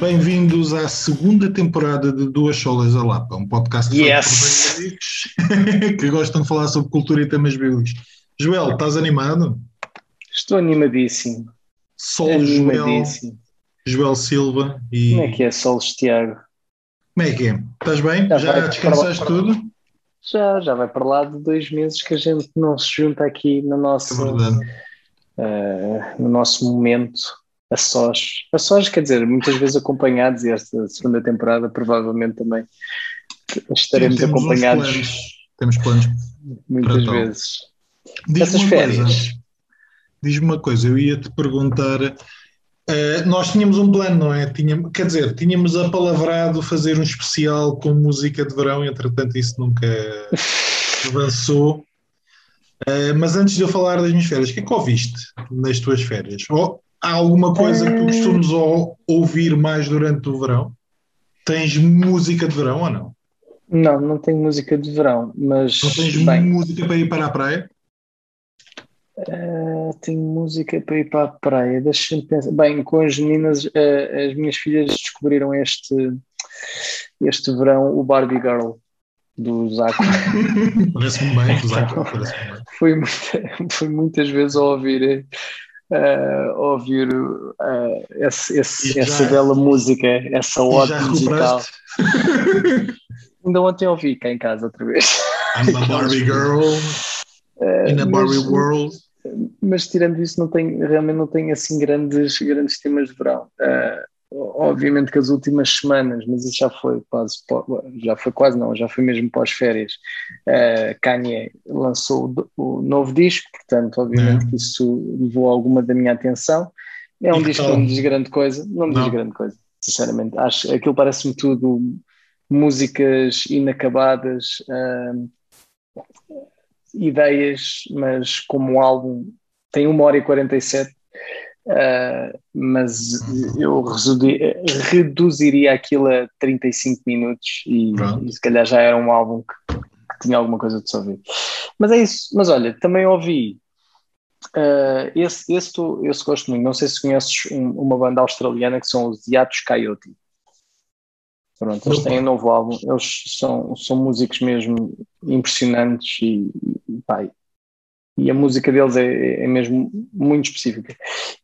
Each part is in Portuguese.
Bem-vindos à segunda temporada de Duas Solas a Lapa, um podcast yes. amigos que gostam de falar sobre cultura e temas bíblicos. Joel, estás animado? Estou animadíssimo. Sol animadíssimo. Joel, Joel Silva e. Como é que é, Sol Tiago? Como é que é? Estás bem? Já, Já descansaste tudo? Já, já vai para lá de dois meses que a gente não se junta aqui no nosso, é uh, no nosso momento a sós. A sós, quer dizer, muitas vezes acompanhados, e esta segunda temporada provavelmente também estaremos Sim, acompanhados. Planos. Temos planos. Muitas vezes. Essas férias. Diz-me uma coisa, eu ia-te perguntar. Uh, nós tínhamos um plano, não é? Tínhamos, quer dizer, tínhamos apalavrado fazer um especial com música de verão, entretanto, isso nunca avançou. Uh, mas antes de eu falar das minhas férias, o que é que ouviste nas tuas férias? Ou Há alguma coisa que tu costumes ouvir mais durante o verão? Tens música de verão ou não? Não, não tenho música de verão, mas. Não tens bem, música para ir para a praia? Uh, tenho música para ir para a praia. Deixa-me pensar. Bem, com as meninas, uh, as minhas filhas descobriram este, este verão o Barbie Girl do Zaco. Parece-me bem, do Zaco. Fui, fui muitas vezes a ouvir uh, ouvir uh, esse, esse, já, essa bela música, essa ode musical. Ainda ontem ouvi cá em casa outra vez. I'm a Barbie girl uh, in a Barbie mas, world. Mas tirando isso, não tem, realmente não tem assim grandes, grandes temas de verão. Uh, obviamente que as últimas semanas, mas isso já foi quase, já foi quase não, já foi mesmo pós-férias, uh, Kanye lançou o, o, novo disco, portanto, obviamente é. que isso levou alguma da minha atenção. É um e disco que não me diz grande coisa, não me não. diz grande coisa, sinceramente. Acho aquilo parece-me tudo músicas inacabadas, uh, ideias, mas como um álbum tem uma hora e 47 Uh, mas eu reduziria aquilo a 35 minutos e, e, se calhar já era um álbum que, que, tinha alguma coisa de se ouvir. Mas é isso. Mas olha, também ouvi. Uh, esse, esse, tu, esse gosto muito. Não sei se conheces um, uma banda australiana que são os Yatos Coyote. Pronto, eles têm um novo álbum. Eles são, são músicos mesmo impressionantes e, e pá, e a música deles é, é, mesmo muito específica.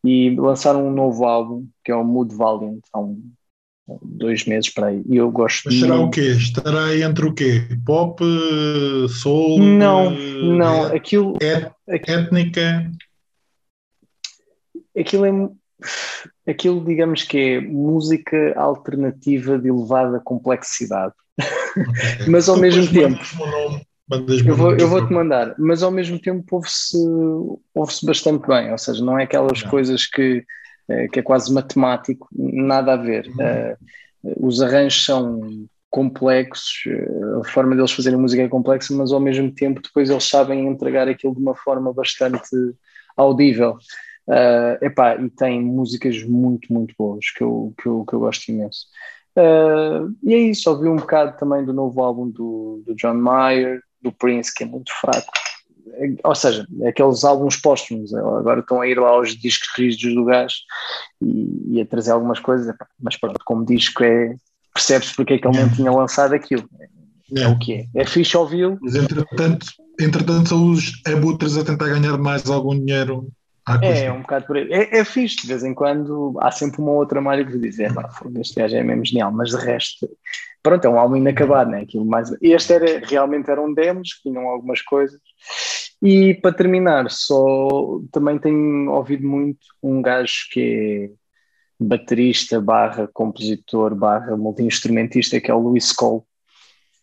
E lançaram um novo álbum que é o Mood Valiant há um, dois meses para aí. E eu gosto. Mas será o quê? Estará entre o quê? Pop, soul? Não, não. É, aquilo. É, étnica? Aquilo é. Aquilo, digamos que é música alternativa de elevada complexidade. Okay. Mas ao mesmo tempo. Eu vou, eu vou te mandar, mas ao mesmo tempo ouve-se ouve bastante bem, ou seja, não é aquelas não. coisas que, eh, que é quase matemático, nada a ver. Uhum. Uh, os arranjos são complexos, eh, a forma deles fazerem música é complexa, mas ao mesmo tempo depois eles sabem entregar aquilo de uma forma bastante audível. Uh, epá, e tem músicas muito, muito boas que eu, que eu, que eu gosto imenso. Uh, e é isso, ouvi um bocado também do novo álbum do, do John Mayer, do Prince, que é muito fraco. Ou seja, aqueles álbuns póstumos, agora estão a ir lá aos discos rígidos do gás e, e, a trazer algumas coisas, mas pronto, como disco é, percebes porque é que ele não tinha lançado aquilo. É, é o que é. É fixe ouvi-lo. Mas entretanto, entretanto são os abutres a tentar ganhar mais algum dinheiro é, é um bocado por aí. É, é fixe, de vez em quando há sempre uma outra malha que diz: é, este gajo é mesmo genial, mas de resto, pronto, é um álbum inacabado, né? Aquilo mais... Este era, realmente eram demos, que tinham algumas coisas. E para terminar, só também tenho ouvido muito um gajo que é baterista, barra compositor, barra multi-instrumentista, que é o Luís Cole.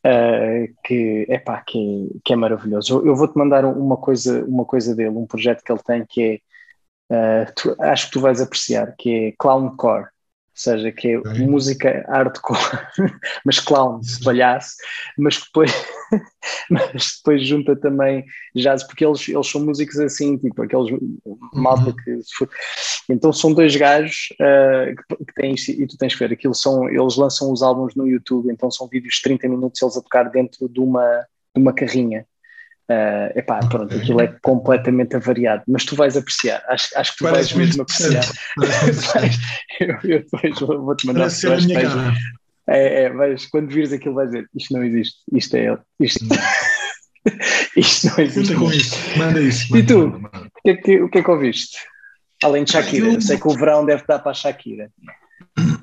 Uh, que, epá, que, é, que é maravilhoso. Eu, eu vou-te mandar uma coisa, uma coisa dele, um projeto que ele tem que é uh, tu, acho que tu vais apreciar, que é Clowncore, seja, que é okay. música hardcore, mas clown, palhaço, mas depois, mas depois junta também jazz, porque eles, eles são músicos assim, tipo aqueles malta uhum. que então são dois gajos uh, que, que tens, e tu tens que ver, aquilo são, eles lançam os álbuns no YouTube, então são vídeos de 30 minutos eles a tocar dentro de uma, de uma carrinha Uh, epá, pronto, aquilo é completamente avariado, mas tu vais apreciar, acho, acho que tu Parece vais mesmo apreciar. eu, eu depois vou-te mandar Parece a minha cara. É, é, vais, quando vires aquilo vais dizer, isto não existe, isto é ele, isto, isto não existe. Com isso. Manda isso. Manda, e tu, manda, manda. O, que é que, o que é que ouviste? Além de Shakira, eu... sei que o verão deve dar para a Shakira.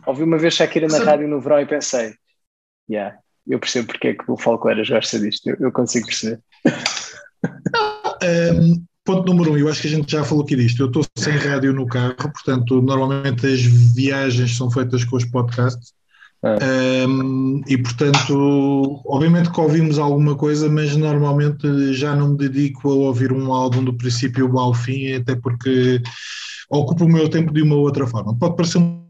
Ouvi uma vez Shakira na rádio no verão e pensei, yeah, eu percebo porque é que o Falcoeiras gosta disto, eu, eu consigo perceber. Um, ponto número um, eu acho que a gente já falou aqui disto. Eu estou sem rádio no carro, portanto, normalmente as viagens são feitas com os podcasts. É. Um, e portanto, obviamente que ouvimos alguma coisa, mas normalmente já não me dedico a ouvir um álbum do princípio ao fim, até porque ocupa o meu tempo de uma outra forma. Pode parecer um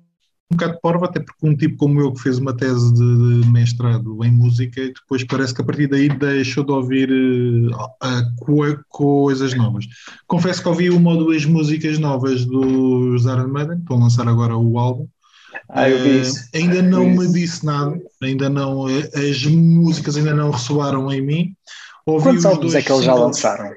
um bocado parvo, até porque um tipo como eu que fez uma tese de, mestrado em música e depois parece que a partir daí deixou de ouvir uh, coisas novas. Confesso que ouvi uma ou duas músicas novas dos Iron Maiden, estão a lançar agora o álbum. Ah, eu vi isso. Uh, ainda não me disse nada, ainda não, as músicas ainda não ressoaram em mim. Ouvi Quantos álbuns é que eles já lançaram?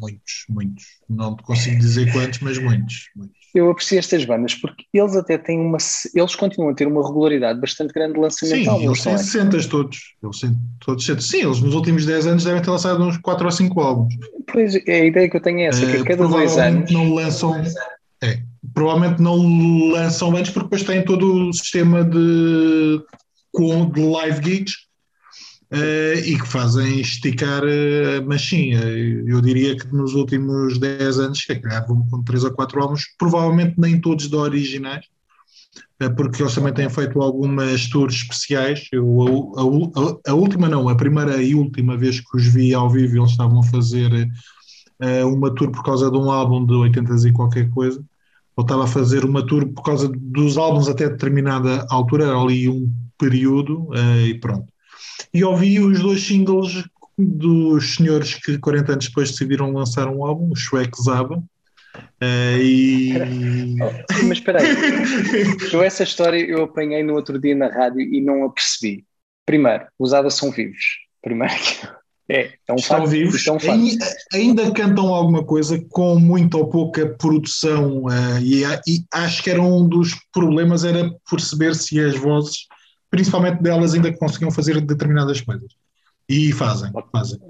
Muitos, muitos. Não consigo dizer quantos, mas muitos. muitos eu aprecio estas bandas porque eles até têm uma. Eles continuam a ter uma regularidade bastante grande de lançamento Sim, álbuns, eles têm 60 é? todos. Eles têm todos 60. Sim, eles nos últimos 10 anos devem ter lançado uns 4 ou 5 álbuns. Pois, é, a ideia que eu tenho é essa, que a cada dois anos. Não lançam. É, provavelmente não lançam antes porque depois têm todo o sistema de, de live gigs Uh, e que fazem esticar a machinha. Eu diria que nos últimos 10 anos, que calhar vão com 3 ou 4 álbuns, provavelmente nem todos de originais, uh, porque eles também têm feito algumas tours especiais. Eu, a, a, a, última não, a primeira e última vez que os vi ao vivo, eles estavam a fazer uma tour por causa de um álbum de 80 e qualquer coisa. Ou estava a fazer uma tour por causa dos álbuns até determinada altura, era ali um período, e pronto e ouvi os dois singles dos senhores que 40 anos depois decidiram lançar um álbum, o Shrek Zaba. Uh, e... Mas espera aí, eu essa história eu apanhei no outro dia na rádio e não a percebi. Primeiro, os Abba são vivos. Primeiro, é, é um Estão vivos, é um ainda, cantam alguma coisa com muito ou pouca produção uh, e, e, acho que era um dos problemas era perceber se as vozes principalmente delas ainda conseguiam fazer determinadas coisas. E fazem, fazem.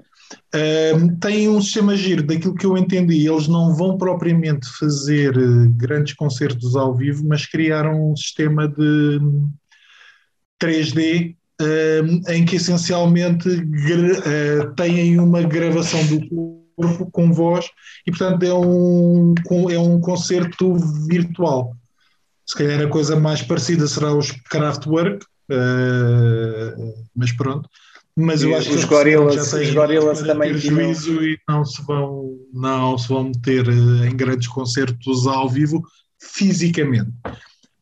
Um, tem um sistema giro, daquilo que eu entendi, eles não vão propriamente fazer eh, grandes concertos ao vivo, mas criaram um sistema de 3D um, em que essencialmente uh, têm uma gravação do corpo com voz e portanto é um, é um concerto virtual. Se calhar a coisa mais parecida será os Kraftwerk, Uh, mas pronto. Mas eu acho os que gorilas, os gorilas também ter juízo e não se vão não se vão meter eh, em grandes concertos ao vivo fisicamente.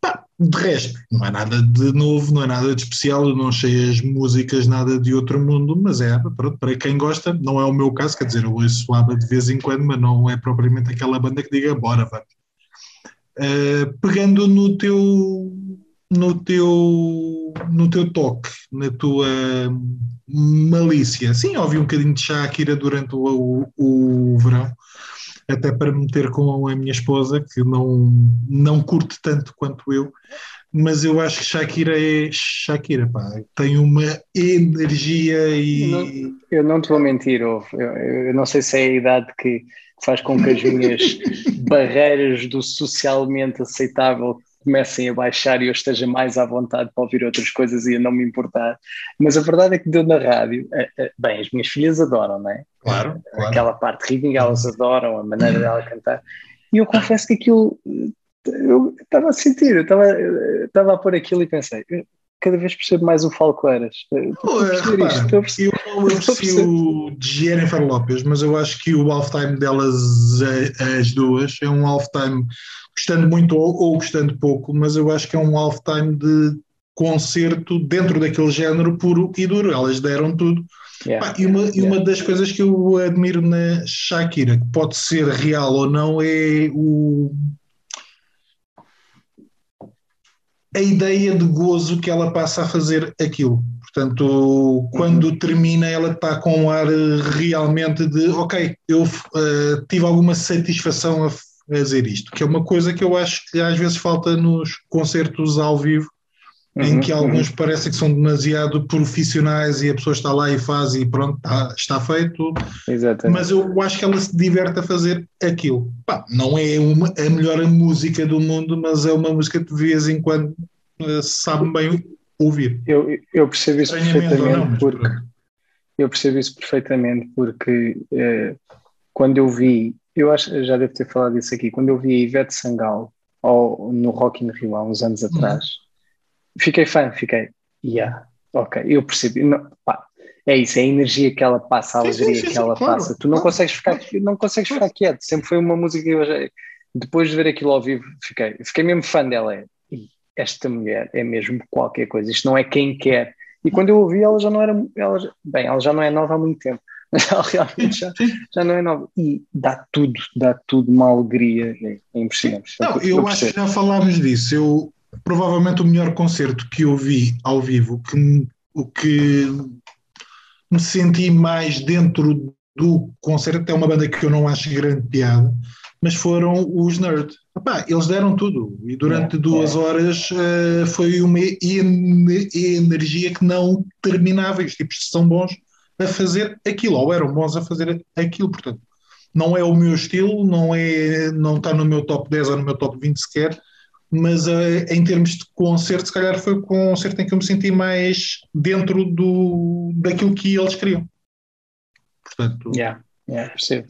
Pá, de resto, não é nada de novo, não é nada de especial, eu não achei as músicas nada de outro mundo, mas é, pronto, para quem gosta, não é o meu caso, quer dizer, eu ouço ABBA de vez em quando, mas não é propriamente aquela banda que diga, bora, vamos. Uh, pegando no teu no teu, no teu toque, na tua malícia. Sim, ouvi um bocadinho de Shakira durante o, o, o verão, até para meter com a minha esposa, que não, não curte tanto quanto eu, mas eu acho que Shakira é Shakira, pá, tem uma energia e. Não, eu não te vou mentir, eu, eu, não sei se é a idade que faz com que as minhas barreiras do socialmente aceitável comecem a baixar e eu esteja mais à vontade para ouvir outras coisas e a não me importar. Mas a verdade é que deu na rádio, é, é, bem, as minhas filhas adoram, não é? Claro. claro. Aquela parte ritmo, elas adoram a maneira dela cantar. E eu confesso que aquilo, eu estava a sentir, eu estava, estava a pôr aquilo e pensei, cada vez percebo mais o Falcoeiras. Estou a perceber isto. Estou a perceber. Eu não aprecio Jennifer Lopes, mas eu acho que o halftime delas, as duas, é um halftime gostando muito ou, ou gostando pouco, mas eu acho que é um halftime de concerto dentro daquele género puro e duro. Elas deram tudo. Yeah, Pá, e, uma, yeah. e uma das coisas que eu admiro na Shakira, que pode ser real ou não, é o, a ideia de gozo que ela passa a fazer aquilo. Portanto, quando uhum. termina, ela está com um ar realmente de ok, eu uh, tive alguma satisfação a fazer isto, que é uma coisa que eu acho que às vezes falta nos concertos ao vivo, uhum, em que alguns uhum. parecem que são demasiado profissionais e a pessoa está lá e faz e pronto, está, está feito. Exatamente. Mas eu acho que ela se diverte a fazer aquilo. Pá, não é uma, a melhor música do mundo, mas é uma música que de vez em quando uh, sabe bem ouvir. Eu, eu percebo isso perfeitamente não, porque eu percebo isso perfeitamente porque eh, quando eu vi, eu acho já devo ter falado isso aqui, quando eu vi a Ivete Sangal ao, no Rock in Rio há uns anos uhum. atrás. Fiquei fã, fiquei, yeah, ok, eu percebi, não, pá, é isso, é a energia que ela passa, a alegria que ela claro, passa. Tu não claro. consegues ficar, não consegues ficar quieto. Sempre foi uma música que eu já, depois de ver aquilo ao vivo, fiquei, fiquei mesmo fã dela. É, esta mulher é mesmo qualquer coisa, isto não é quem quer. E quando eu ouvi, ela já não era, ela, bem, ela já não é nova há muito tempo, mas ela realmente já, já não é nova. E dá tudo, dá tudo uma alegria, é, é impressionante. Não, eu, eu acho que já falámos disso. Eu, provavelmente o melhor concerto que eu vi ao vivo, que, o que me senti mais dentro do concerto, é uma banda que eu não acho grande piada, mas foram os Nerd. Epá, eles deram tudo e durante é, duas é. horas uh, foi uma energia que não terminava. Os tipos são bons a fazer aquilo, ou eram bons a fazer aquilo, portanto. Não é o meu estilo, não é, não está no meu top 10 ou no meu top 20 sequer, mas uh, em termos de concerto, se calhar foi o concerto em que eu me senti mais dentro do, daquilo que eles queriam. Portanto, yeah, yeah, percebo.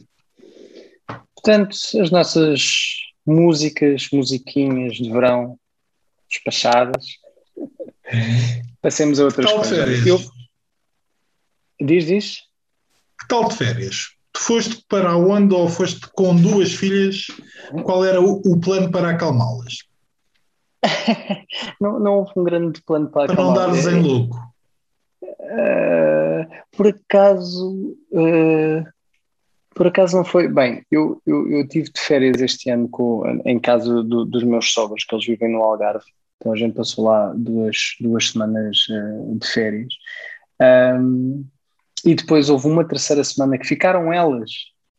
Portanto, as nossas músicas, musiquinhas de verão despachadas. Passemos a outras que coisas. Férias? Eu... Diz, diz. Que tal de férias? Tu foste para onde ou foste com duas filhas? Qual era o, o plano para acalmá-las? Não, não houve um grande plano para. Para não dares em louco. Uh, por acaso, uh, por acaso não foi. Bem, eu, eu, eu tive de férias este ano com, em casa do, dos meus sogros, que eles vivem no Algarve. Então a gente passou lá duas, duas semanas uh, de férias. Um, e depois houve uma terceira semana que ficaram elas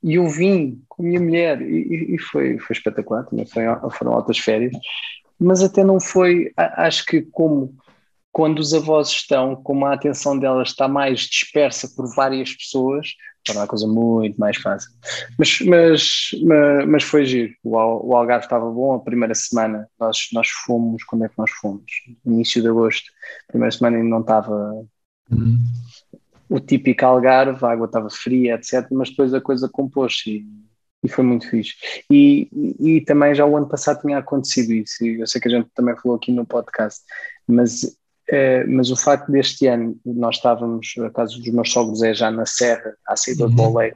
e eu vim com a minha mulher e, e foi, foi espetacular, também foi, foram altas férias. Mas até não foi, acho que como quando os avós estão, como a atenção delas está mais dispersa por várias pessoas, torna a coisa muito mais fácil. Mas, mas, mas, foi giro. O, o Algarve estava bom. A primeira semana nós, nós fomos. Quando é que nós fomos? Início de agosto. A primeira semana ainda não estava uhum. o típico Algarve, a água estava fria, etc. Mas depois a coisa compôs-se e, foi muito fixe. E, e, também já o ano passado tinha acontecido isso. E eu sei que a gente também falou aqui no podcast. Mas Uh, mas o facto deste ano nós estávamos, a casa dos meus sogros é já na Serra, à saída uhum. de Bolé,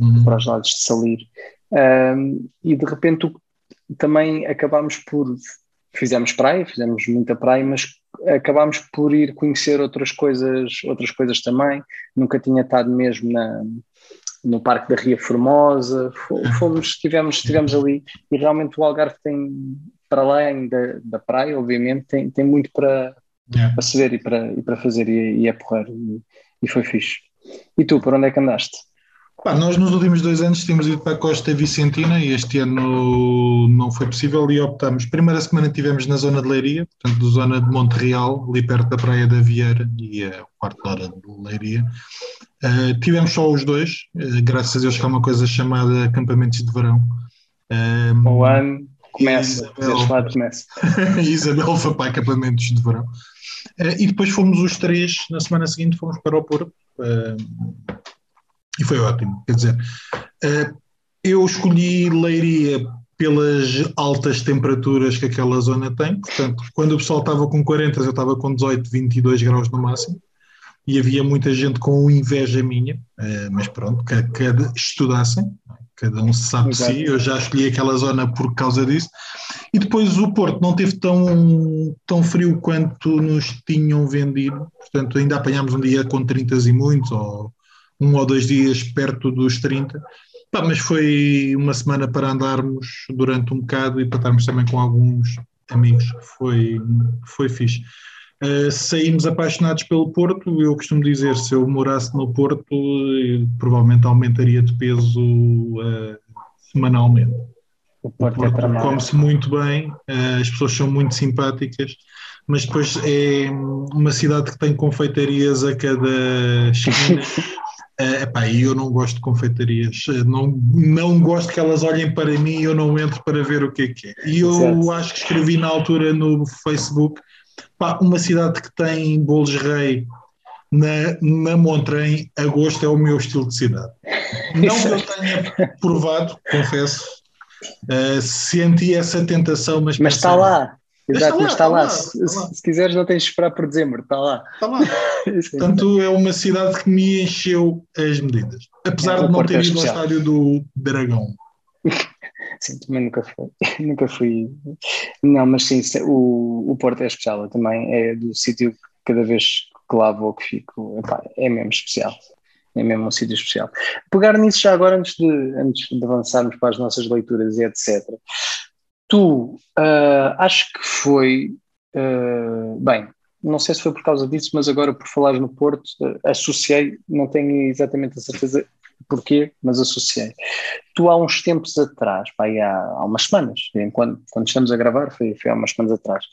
uhum. para os lados de Salir, um, e de repente também acabámos por, fizemos praia, fizemos muita praia, mas acabámos por ir conhecer outras coisas, outras coisas também, nunca tinha estado mesmo na, no Parque da Ria Formosa, fomos, estivemos, estivemos ali, e realmente o Algarve tem, para além da, da praia, obviamente, tem, tem muito para yeah. para se ver e para, e para fazer, e, e é porreiro, e, e, foi fixe. E tu, por onde é que andaste? Pá, nós nos últimos dois anos tínhamos ido para a Costa Vicentina e este ano não foi possível e optamos. Primeira semana tivemos na zona de Leiria, portanto, zona de Monte Real, ali perto da Praia da Vieira e a quarta hora de Leiria. Uh, tivemos só os dois, uh, graças a Deus que há uma coisa chamada acampamentos de verão. Um, o ano começa, Isabel, começa. Isabel foi para acampamentos de verão. Uh, e depois fomos os três, na semana seguinte fomos para o Porto, e foi ótimo. Quer dizer, uh, eu escolhi Leiria pelas altas temperaturas que aquela zona tem, portanto, quando o pessoal estava com 40, eu estava com 18, 22 graus no máximo, e havia muita gente com inveja minha, mas pronto, que, que estudassem, cada um sabe Exato. si, eu já escolhi aquela zona por causa disso. E depois o Porto não teve tão, tão frio quanto nos tinham vendido, portanto ainda apanhámos um dia com 30 e muitos, ou um ou dois dias perto dos 30. Pá, mas foi uma semana para andarmos durante um bocado e para estarmos também com alguns amigos, foi, foi fixe. Uh, saímos apaixonados pelo Porto. Eu costumo dizer: se eu morasse no Porto, provavelmente aumentaria de peso uh, semanalmente. O Porto, é Porto é come-se muito bem, uh, as pessoas são muito simpáticas, mas depois é uma cidade que tem confeitarias a cada esquina. Uh, epá, eu não gosto de confeitarias, não, não gosto que elas olhem para mim e eu não entro para ver o que é que é. E eu certo. acho que escrevi na altura no Facebook Pá, uma cidade que tem bolos rei na, na Montrem, agosto é o meu estilo de cidade. Não que eu tenha provado, confesso, uh, senti essa tentação, mas. Mas está lá. Exato, mas está, lá, está, lá, está lá. Se, se, quiseres, não tens de esperar por dezembro, está lá. Está lá. Portanto, é uma cidade que me encheu as medidas. Apesar é, de não ter ido ao estádio do Dragão. Sim, também nunca fui. nunca fui. Não, mas sim, o, o Porto é especial. Eu também é do sítio que cada vez que lá vou que fico. Epá, é mesmo especial. É mesmo um sítio especial. Pegar nisso já agora, antes de, antes de avançarmos para as nossas leituras e etc. Tu, uh, acho que foi. Uh, bem, não sei se foi por causa disso, mas agora por falares no Porto, uh, associei, não tenho exatamente a certeza porquê, mas associei. Tu há uns tempos atrás, pá, há, há umas semanas, quando, quando estamos a gravar, foi, foi há umas semanas atrás,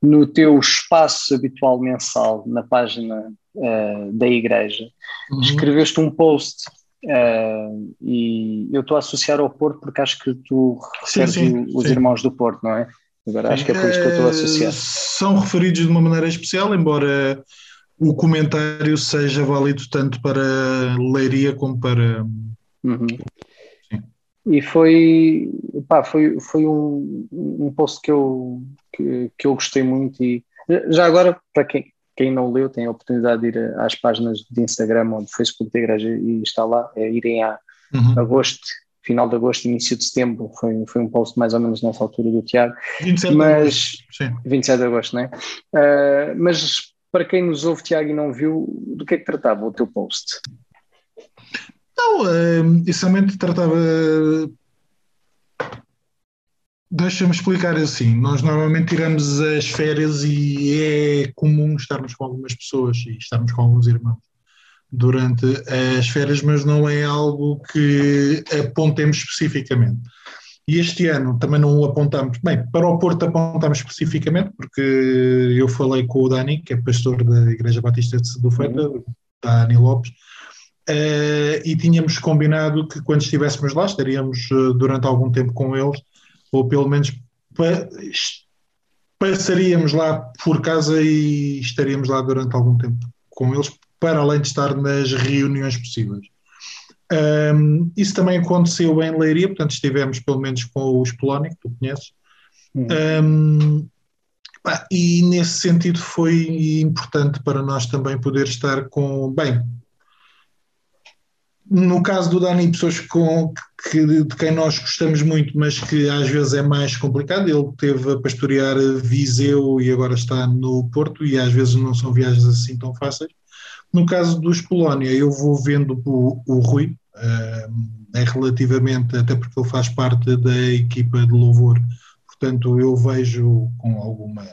no teu espaço habitual mensal, na página uh, da igreja, uhum. escreveste um post uh, e eu estou a associar ao Porto porque acho que tu referes os sim. irmãos do Porto, não é? Agora acho que é por isso que eu estou a associar. Eh, são referidos de uma maneira especial, embora o comentário seja válido tanto para Leiria como para. Uhum. E foi, pá, foi, foi um, um post que eu, que, que, eu gostei muito e já agora, para quem, quem não leu, tem a oportunidade de ir às páginas de Instagram ou de Facebook da igreja e está lá, é irem a uhum. agosto, final de agosto, início de setembro, foi, foi um post mais ou menos nessa altura do Tiago. 27 mas, de agosto, sim. 27 de agosto, não é? Uh, mas para quem nos ouve, Tiago, e não viu, do que é que tratava o teu post? Não, uh, inicialmente tratava. Deixa-me explicar assim. Nós normalmente tiramos as férias e é comum estarmos com algumas pessoas e estarmos com alguns irmãos durante as férias, mas não é algo que apontemos especificamente. E este ano também não o apontamos. Bem, para o Porto apontamos especificamente, porque eu falei com o Dani, que é pastor da Igreja Batista de Feita, uhum. Dani Lopes, uh, e tínhamos combinado que quando estivéssemos lá, estaríamos uh, durante algum tempo com eles, ou pelo menos pa passaríamos lá por casa e estaríamos lá durante algum tempo com eles, para além de estar nas reuniões possíveis. Um, isso também aconteceu em Leiria, portanto estivemos pelo menos com os Polónia, que tu conheces, hum. um, e nesse sentido foi importante para nós também poder estar com, bem, no caso do Dani, pessoas com, que, de quem nós gostamos muito, mas que às vezes é mais complicado, ele teve a pastorear Viseu e agora está no Porto e às vezes não são viagens assim tão fáceis. No caso dos Polónia, eu vou vendo o, o Rui, é relativamente, até porque ele faz parte da equipa de louvor, portanto eu vejo com alguma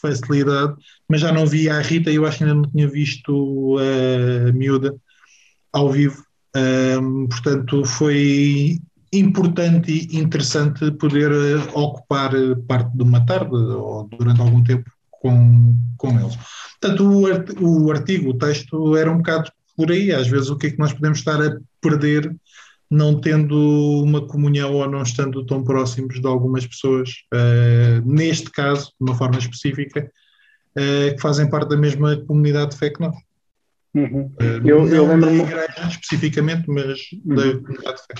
facilidade, mas já não vi a Rita eu acho que ainda não tinha visto a miúda ao vivo, um, portanto foi importante e interessante poder eh, ocupar parte de uma tarde ou durante algum tempo com, com eles. Portanto, o artigo, o texto era um bocado por aí, às vezes o que é que nós podemos estar a perder não tendo uma comunhão ou não estando tão próximos de algumas pessoas, uh, neste caso, de uma forma específica, uh, que fazem parte da mesma comunidade de fé que nós. Uhum. Uh, eu, eu lembro-me especificamente, mas uhum. da de fé.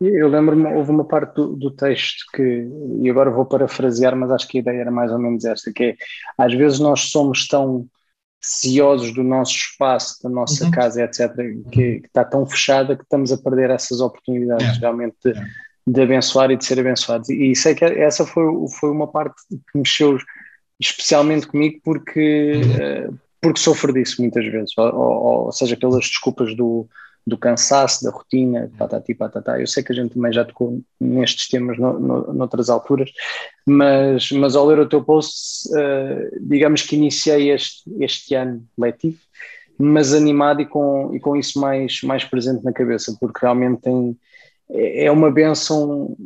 Eu lembro-me, houve uma parte do, do, texto que, e agora vou parafrasear, mas acho que a ideia era mais ou menos esta, que é, às vezes nós somos tão ciosos do nosso espaço, da nossa uhum. casa, etc., que, que, está tão fechada que estamos a perder essas oportunidades é. realmente de, é. de, abençoar e de ser abençoados. E, e sei que essa foi, foi uma parte que mexeu especialmente comigo porque, uhum. uh, porque sofro disso muitas vezes, ou, ou, ou, seja, pelas desculpas do, do cansaço, da rotina, patati patatá. Eu sei que a gente também já tocou nestes temas no, no, noutras alturas, mas, mas ao ler o teu post, uh, digamos que iniciei este, este ano letivo, mas animado e com, e com isso mais, mais presente na cabeça, porque realmente tem, é, é uma benção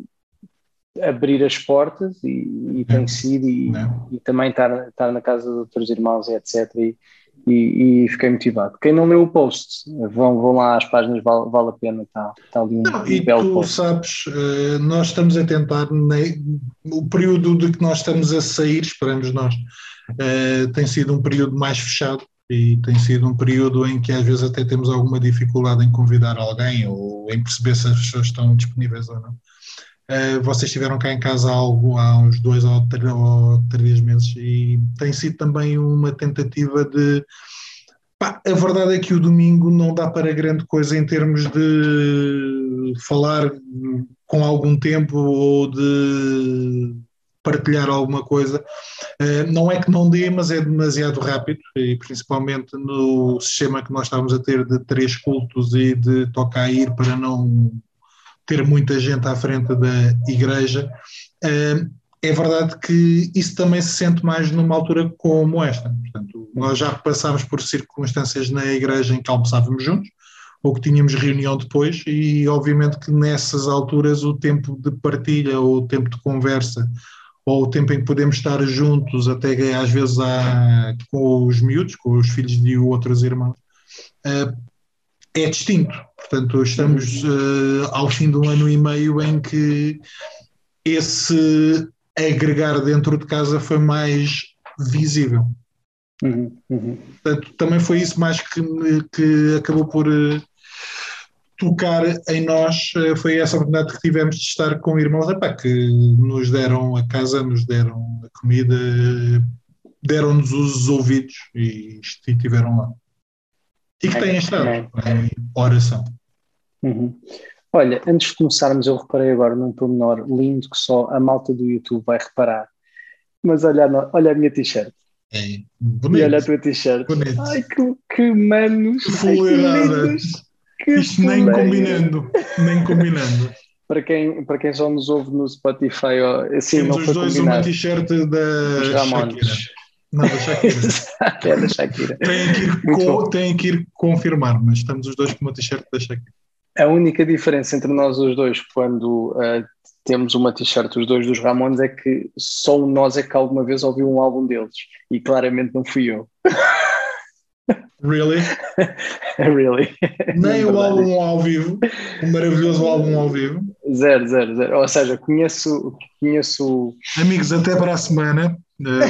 abrir as portas e, e tem sido e, e, também estar, estar na casa de outros irmãos e etc. E, e, e, fiquei motivado. Quem não leu o post, vão, vão lá às páginas, vale, vale a pena, está, está ali um, não, e belo tu post. sabes, eh, nós estamos a tentar, o período de que nós estamos a sair, esperamos nós, eh, tem sido um período mais fechado e tem sido um período em que às vezes até temos alguma dificuldade em convidar alguém ou em perceber se as pessoas estão disponíveis ou não. Uh, vocês estiveram cá em casa há, algo, há uns dois ou três, ou três, meses e tem sido também uma tentativa de. Pá, a verdade é que o domingo não dá para grande coisa em termos de falar com algum tempo ou de partilhar alguma coisa. Uh, não é que não dê, mas é demasiado rápido e principalmente no sistema que nós estávamos a ter de três cultos e de tocar a ir para não ter muita gente à frente da igreja, é verdade que isso também se sente mais numa altura como esta. Portanto, nós já passámos por circunstâncias na igreja em que almoçávamos juntos, ou que tínhamos reunião depois, e obviamente que nessas alturas o tempo de partilha, ou o tempo de conversa, ou o tempo em que podemos estar juntos, até às vezes há, com os miúdos, com os filhos de outros irmãos, eh, é distinto. Portanto, estamos uh, ao fim de um ano e meio em que esse agregar dentro de casa foi mais visível. Uhum, uhum. Portanto, também foi isso mais que, que acabou por uh, tocar em nós, uh, foi essa oportunidade que tivemos de estar com irmãos epá, que nos deram a casa, nos deram a comida, deram-nos os ouvidos e estiveram lá. E que têm estado em oração. Uhum. Olha, antes de começarmos, eu reparei agora num pormenor lindo que só a malta do YouTube vai reparar. Mas olha, olha a minha t-shirt. É, bonito. E olha a tua t-shirt. Ai, que, que manos. Que fuleirada. Isto nem combinando. Nem combinando. para quem, para quem só nos ouve no Spotify, assim, Temos não os dois combinado. uma t-shirt da Shakira. Não, da Shakira. é da Shakira. Tem que, ir co, tem que ir confirmar, mas estamos os dois com uma t-shirt da Shakira. A única diferença entre nós os dois, quando uh, temos uma t-shirt, os dois dos Ramones, é que só um nós é que alguma vez ouviu um álbum deles. E claramente não fui eu. Really? really? Nem o álbum ao vivo, o maravilhoso álbum ao vivo. Zero, zero, zero. Ou seja, conheço, conheço. Amigos, até para a semana. Uh,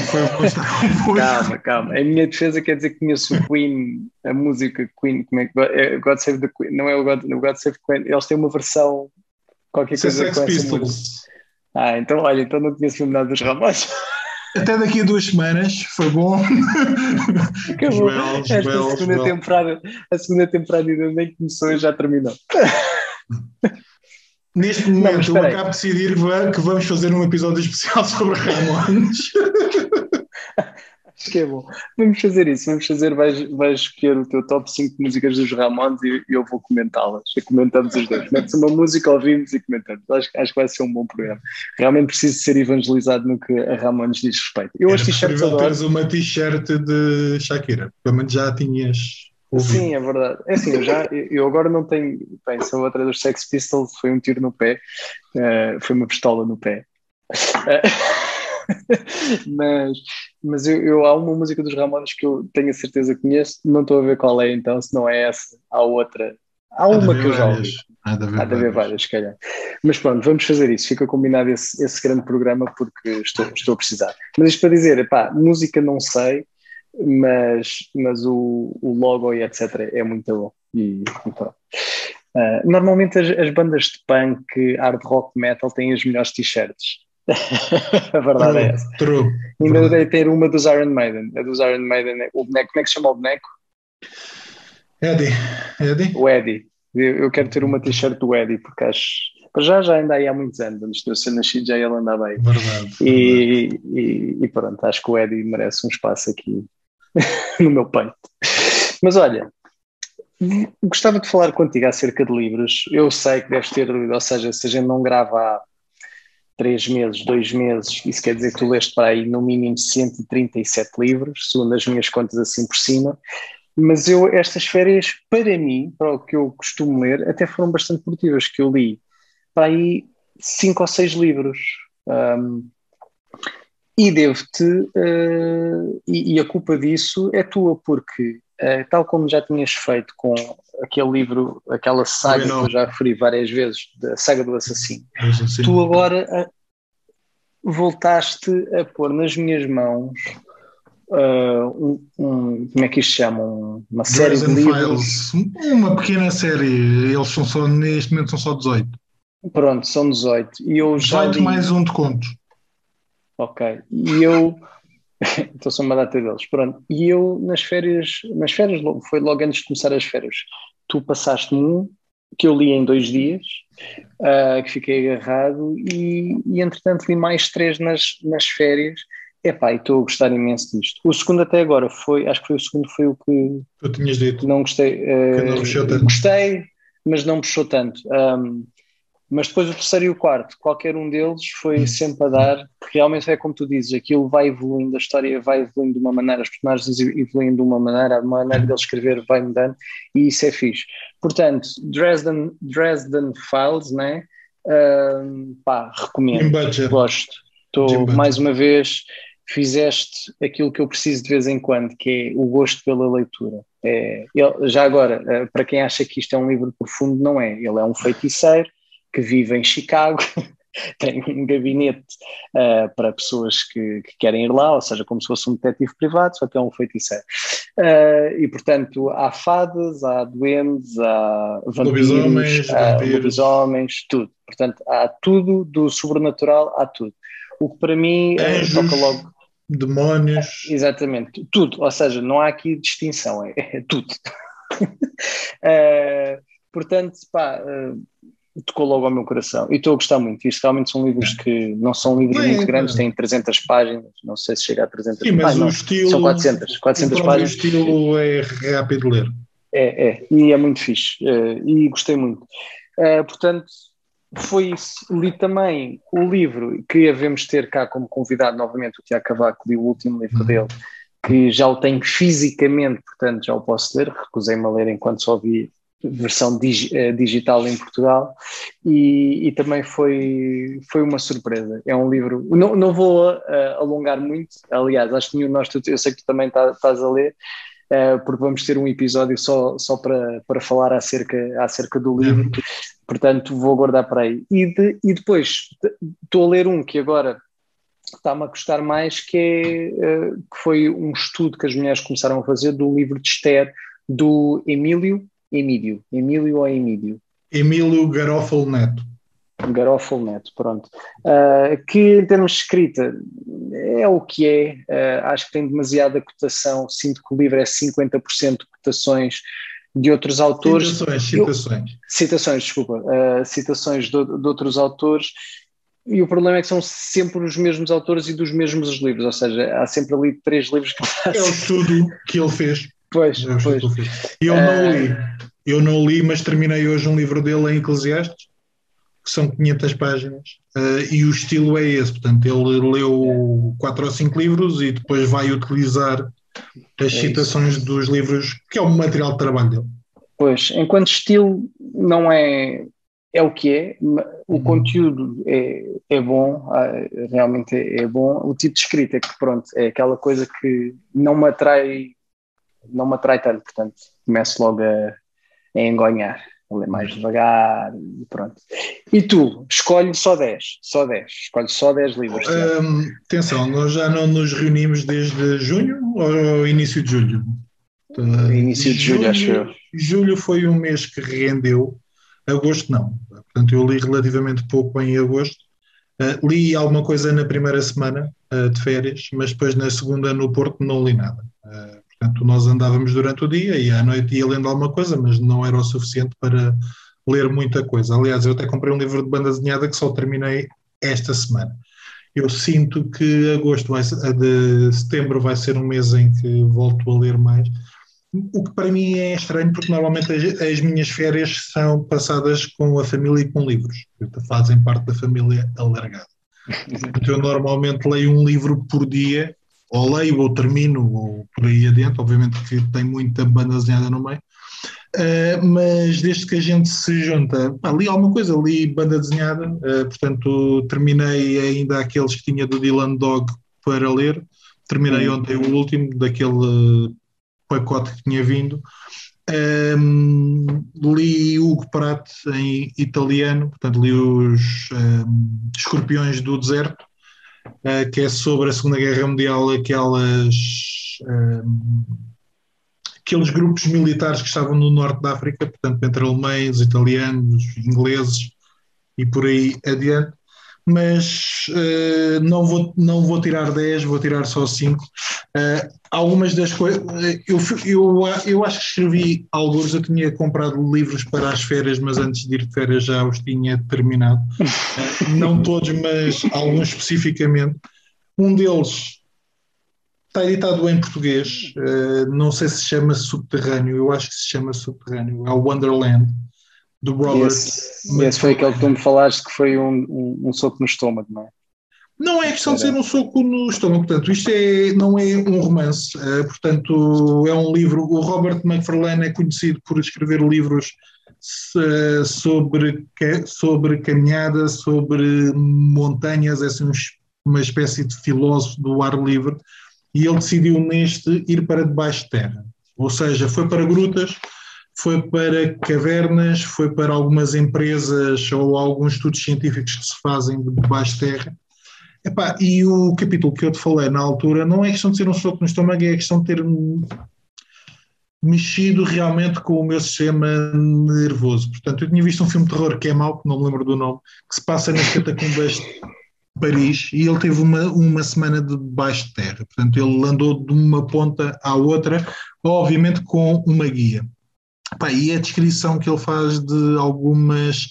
foi calma, calma. A minha defesa quer dizer que conheço o Queen, a música Queen, como é que é, God Save the Queen, não é o God, o God Save Queen, eles têm uma versão qualquer coisa Sex com Pistols. Ah, então olha, então não conheço o nada dos Ramones. Até daqui a duas semanas, foi bom. Acabou. Joel, Esta Joel, segunda Joel. temporada, a segunda temporada ainda nem começou e já terminou. Neste momento, não, eu acabo de decidir que vamos fazer um episódio especial sobre Ramones. Acho que é bom. Vamos fazer isso. Vamos fazer, vais, vais escolher o teu top 5 músicas dos Ramones e eu vou comentá-las. E comentamos os dois. Metes uma música, ouvimos e comentamos. Acho, acho que vai ser um bom programa. Realmente preciso ser evangelizado no que a Ramones diz respeito. Eu Era as t-shirts adoro. teres uma t-shirt de Shakira. Pelo menos já tinhas ouvido. Sim, é verdade. É assim, eu, já, eu agora não tenho. Bem, se a outra dos Sex Pistols foi um tiro no pé, uh, foi uma pistola no pé. Uh, mas mas eu, eu, há uma música dos Ramones que eu tenho a certeza que conheço, não estou a ver qual é então, se não é essa, há outra. Há uma que eu já ouvi. Há de haver, há de haver várias, se calhar. Mas pronto, vamos fazer isso. Fica combinado esse, esse grande programa porque estou, estou a precisar. Mas isto para dizer, pá, música não sei, mas, mas o, o logo e etc. é muito bom. E, e pronto. Uh, normalmente as, as, bandas de punk, hard rock, metal têm as melhores t-shirts. A verdade true, é essa. True. Ainda dei ter uma dos Iron Maiden. A dos Iron Maiden, o boneco, como é que se chama o boneco? Eddie. Eddie? O Eddie. Eu, quero ter uma t-shirt do Eddie, porque acho. Já já ainda aí há muitos anos, antes de eu ser nascido já ele andava aí. Verdade. E, verdade. E, e pronto, acho que o Eddie merece um espaço aqui no meu peito. Mas olha, gostava de falar contigo acerca de livros. Eu sei que deves ter, ou seja, se a gente não grava há três meses, dois meses, isso quer dizer que tu leste para aí no mínimo 137 livros, segundo as minhas contas assim por cima. Mas eu, estas férias, para mim, para o que eu costumo ler, até foram bastante produtivas, que eu li para aí cinco ou seis livros. Um, e devo-te, uh, e, e, a culpa disso é tua, porque, uh, tal como já tinhas feito com aquele livro, aquela saga que eu já referi várias vezes, da saga do assassino, tu agora uh, voltaste a pôr nas minhas mãos um, um, como é que isto se chama? uma série de livros. Files. Uma pequena série, eles são só, neste momento são só 18. Pronto, são 18. E eu 18 li... mais um de contos. Ok. E eu. então são uma data deles. Pronto. E eu nas férias, nas férias, foi logo antes de começar as férias. Tu passaste um que eu li em dois dias, uh, que fiquei agarrado, e, e entretanto li mais três nas, nas férias. Epá, e estou a gostar imenso disto. O segundo até agora foi, acho que foi o segundo foi o que tu tinhas dito. Não gostei. Uh, não tanto. Gostei, mas não puxou tanto. Um, mas depois o terceiro e o quarto, qualquer um deles foi hum. sempre a dar, porque realmente é como tu dizes, aquilo vai evoluindo, a história vai evoluindo de uma maneira, os personagens evoluindo de uma maneira, a maneira dele escrever vai mudando, e isso é fixe. Portanto, Dresden, Dresden Files, né? Uh, pá, recomendo, gosto. Estou, mais uma vez, fizeste aquilo que eu preciso de vez em quando, que é o gosto pela leitura. É, ele, já agora, eh, para quem acha que isto é um livro profundo, não é. Ele é um feiticeiro que vive em Chicago, tem um gabinete uh, para pessoas que, que, querem ir lá, ou seja, como se fosse um detetive privado, só que é um feiticeiro. Uh, e, portanto, há fadas, há duendes, há vampiros, há lobisomens, tudo. Portanto, há tudo do sobrenatural, há tudo. O que para mim eh, Anjos, toca logo. Demónios. Exatamente, tudo. Ou seja, não há aqui distinção, é, é tudo. uh, portanto, pá, tocou logo ao meu coração e estou a gostar muito. Isto realmente são livros que não são livros muito é, grandes, têm 300 páginas, não sei se chega a 300 Sim, mas não, o estilo, são 400, 400 páginas. O estilo é rápido de ler. É, é, e é muito fixe, é, e gostei muito. É, portanto, foi isso. Li também o livro que havemos ter cá como convidado novamente o Tiago Cavaco, li o último livro uhum. dele, que já o tenho fisicamente, portanto já o posso ler, recusei-me a ler enquanto só vi versão dig, uh, digital em Portugal e, e, também foi, foi uma surpresa. É um livro, não, não vou uh, alongar muito, aliás, acho que nenhum de nós, eu sei que tu também tá, estás a ler, uh, porque vamos ter um episódio só, só para, para falar acerca, acerca do livro, portanto vou guardar para aí. E, de, e depois estou a ler um que agora está-me a gostar mais, que, é, que foi um estudo que as mulheres começaram a fazer do livro de Esther do Emílio Emílio. Emílio ou Emílio? Emílio Garófalo Neto. Garófalo Neto, pronto. Uh, que em termos de escrita é o que é, uh, acho que tem demasiada cotação, sinto que o livro é 50% de cotações de outros autores. Citações, citações. Eu, citações, desculpa. Uh, citações de, de, outros autores. E o problema é que são sempre os mesmos autores e dos mesmos livros, ou seja, há sempre ali três livros que É o estudo que ele fez. Pois, é pois. Eu não li, eu não li, mas terminei hoje um livro dele em Eclesiastes, que são 500 páginas, uh, e o estilo é esse, portanto, ele leu quatro ou cinco livros e depois vai utilizar as é citações isso. dos livros, que é o material de trabalho dele. Pois, enquanto estilo não é é o que é, o uhum. conteúdo é, é bom, ah, realmente é, é, bom, o tipo de escrita é que pronto, é aquela coisa que não me atrai, não me atrai tanto, portanto começo logo a, a engonhar, a ler mais devagar e pronto. E tu, escolhe só 10, só 10, escolhe só 10 livros. Um, atenção, nós já não nos reunimos desde junho ou início de julho? Uh, início de julho, julho, acho eu. Julho foi um mês que rendeu, agosto não. Portanto, eu li relativamente pouco em agosto. Uh, li alguma coisa na primeira semana uh, de férias, mas depois na segunda no Porto não li nada. Portanto, nós andávamos durante o dia e à noite ia lendo alguma coisa, mas não era o suficiente para ler muita coisa. Aliás, eu até comprei um livro de banda desenhada que só terminei esta semana. Eu sinto que agosto vai, de setembro vai ser um mês em que volto a ler mais, o que para mim é estranho, porque normalmente as, as, minhas férias são passadas com a família e com livros, fazem parte da família alargada. Então, eu normalmente leio um livro por dia, ou leio ou termino, ou por aí adiante, obviamente que tem muita banda desenhada no meio, uh, mas desde que a gente se junta, pá, li alguma coisa, li banda desenhada, uh, portanto terminei ainda aqueles que tinha do Dylan Dog para ler, terminei ontem o último, daquele pacote que tinha vindo. Um, li Hugo Pratt em italiano, portanto li os um, Escorpiões do Deserto, uh, que é sobre a Segunda Guerra Mundial, aquelas um, aqueles grupos militares que estavam no norte da África, portanto entre alemães, italianos, ingleses e por aí adiante mas uh, não, vou, não vou tirar 10, vou tirar só 5. Uh, eh, algumas das coisas. Eu, eu, eu acho que escrevi alguns, eu tinha comprado livros para as férias, mas antes de ir de férias já os tinha terminado. Uh, não todos, mas alguns especificamente. Um deles está editado em português, não sei se chama Subterrâneo, eu acho que se chama Subterrâneo, é o Wonderland do Robert. Esse, esse foi aquele que tu me falaste que foi um, um, um soco no estômago, não é? Não é questão de ser um soco no estômago, portanto, isto é, não é um romance, é, portanto, é um livro. O Robert McFarlane é conhecido por escrever livros sobre, sobre caminhada, sobre montanhas, é assim uma espécie de filósofo do ar livre, e ele decidiu neste ir para debaixo de terra, ou seja, foi para grutas, foi para cavernas, foi para algumas empresas ou alguns estudos científicos que se fazem debaixo de terra. Epá, e o capítulo que eu te falei na altura não é questão de ser um soco no estômago, é questão de ter mexido realmente com o meu sistema nervoso. Portanto, eu tinha visto um filme de terror que é mau, que não me lembro do nome, que se passa nas catacumbas de Paris e ele teve uma, uma semana debaixo de terra. Portanto, ele andou de uma ponta à outra, obviamente com uma guia. Pá, e a descrição que ele faz de algumas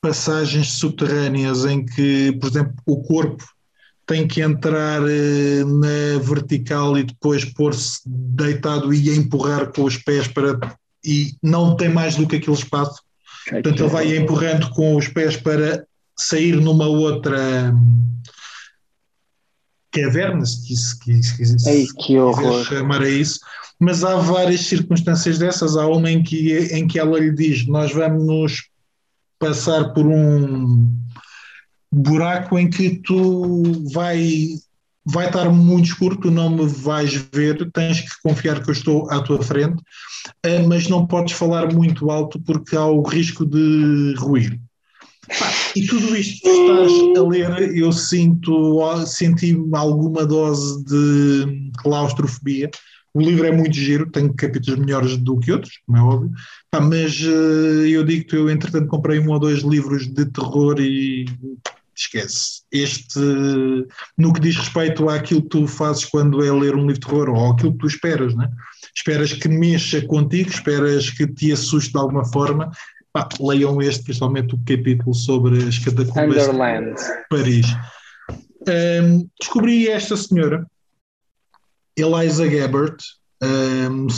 passagens subterrâneas em que, por exemplo, o corpo tem que entrar eh, na vertical e depois pôr-se deitado e empurrar com os pés para e não tem mais do que aquele espaço. Portanto, ele vai empurrando com os pés para sair numa outra caverna, se, quis, Ei, que horror. chamar a isso, mas há várias circunstâncias dessas. Há uma em que, em que ela lhe diz: Nós vamos nos passar por um buraco em que tu vai, vai estar muito escuro, tu não me vais ver, tens que confiar que eu estou à tua frente, eh, mas não podes falar muito alto porque há o risco de ruir. E tudo isto que estás a ler, eu sinto, senti alguma dose de claustrofobia, o livro é muito giro, tem capítulos melhores do que outros, como é óbvio, Pá, mas uh, eu digo-te, eu entretanto comprei um ou dois livros de terror e esquece. Este, no que diz respeito àquilo que tu fazes quando é ler um livro de terror, ou aquilo que tu esperas, né? esperas que mexa contigo, esperas que te assuste de alguma forma, Pá, leiam este, principalmente o capítulo sobre as catacumbas Underland. de Paris. Um, descobri esta senhora, Eliza Gabbert. Um,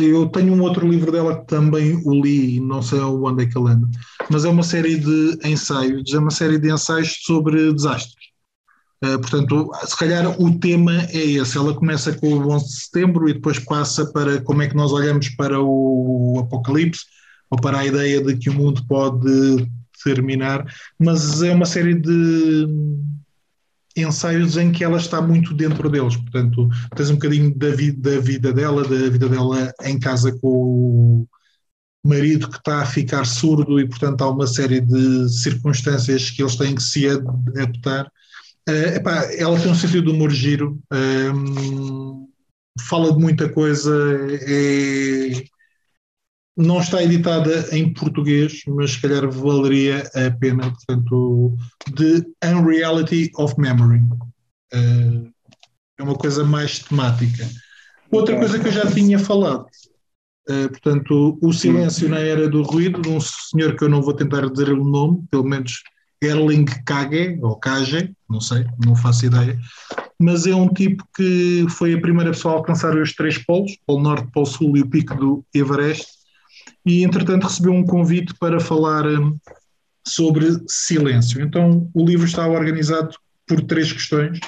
eu tenho um outro livro dela que também o li, não sei onde é que ele anda, mas é uma série de ensaios, é uma série de ensaios sobre desastres. Uh, portanto, se calhar o tema é esse. Ela começa com o 11 de setembro e depois passa para como é que nós olhamos para o apocalipse ou para a ideia de que o mundo pode terminar, mas é uma série de ensaios em que ela está muito dentro deles, portanto, tens um bocadinho da vida, da vida dela, da vida dela em casa com o marido que está a ficar surdo e, portanto, há uma série de circunstâncias que eles têm que se adaptar. Uh, epá, ela tem um sentido de humor giro, um, fala de muita coisa, é, não está editada em português, mas se calhar valeria a pena, portanto, The Unreality of Memory. Uh, é uma coisa mais temática. Outra coisa que eu já tinha falado, uh, portanto, O Silêncio na Era do Ruído, de um senhor que eu não vou tentar dizer o nome, pelo menos Erling Kage, ou Kage, não sei, não faço ideia, mas é um tipo que foi a primeira pessoa a alcançar os três polos, Polo Norte, Polo Sul e o pico do Everest, e entretanto recebeu um convite para falar um, sobre silêncio. Então o livro está organizado por três questões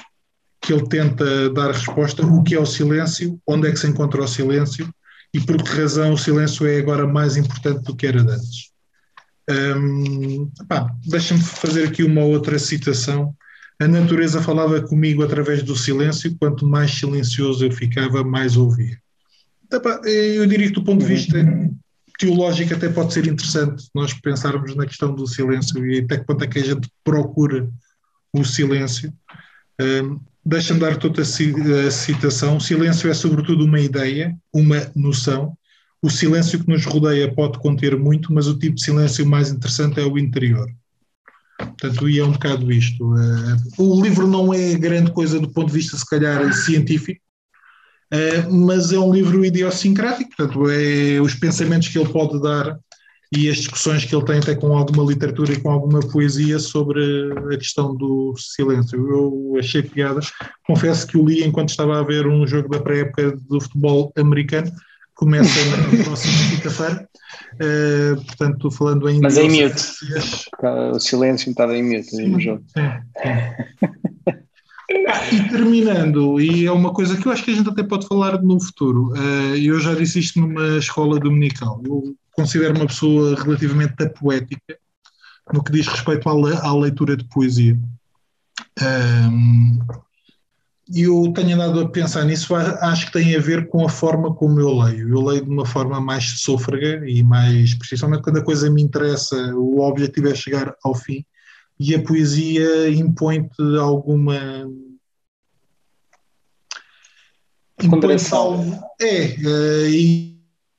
que ele tenta dar resposta: o que é o silêncio, onde é que se encontra o silêncio e por que razão o silêncio é agora mais importante do que era antes. Um, Deixa-me fazer aqui uma outra citação. A natureza falava comigo através do silêncio, quanto mais silencioso eu ficava, mais ouvia. Eu diria que, do ponto de vista teológico, até pode ser interessante nós pensarmos na questão do silêncio e até quanto é que a gente procura o silêncio. Um, Deixa-me dar toda a citação. O silêncio é, sobretudo, uma ideia, uma noção. O silêncio que nos rodeia pode conter muito, mas o tipo de silêncio mais interessante é o interior. Portanto, e é um bocado isto. Eh, o livro não é grande coisa do ponto de vista, se calhar, científico, eh, mas é um livro idiosincrático, portanto, é os pensamentos que ele pode dar e as discussões que ele tem até com alguma literatura e com alguma poesia sobre a questão do silêncio. Eu achei piada. Confesso que o li enquanto estava a ver um jogo da pré-época do futebol americano, começa na próxima quinta-feira. Uh, portanto, falando em. Mas é em mute. O silêncio estava em mute no jogo. Sim, sim. E terminando, e é uma coisa que eu acho que a gente até pode falar no futuro, uh, eu já disse isto numa escola dominical. Eu considero uma pessoa relativamente poética no que diz respeito à, le à leitura de poesia. Um, eu tenho andado a pensar nisso, acho que tem a ver com a forma como eu leio. Eu leio de uma forma mais sôfrega e mais, principalmente quando a coisa me interessa, o objetivo é chegar ao fim e a poesia impõe-te alguma. Impõe-te algo. É, uh, e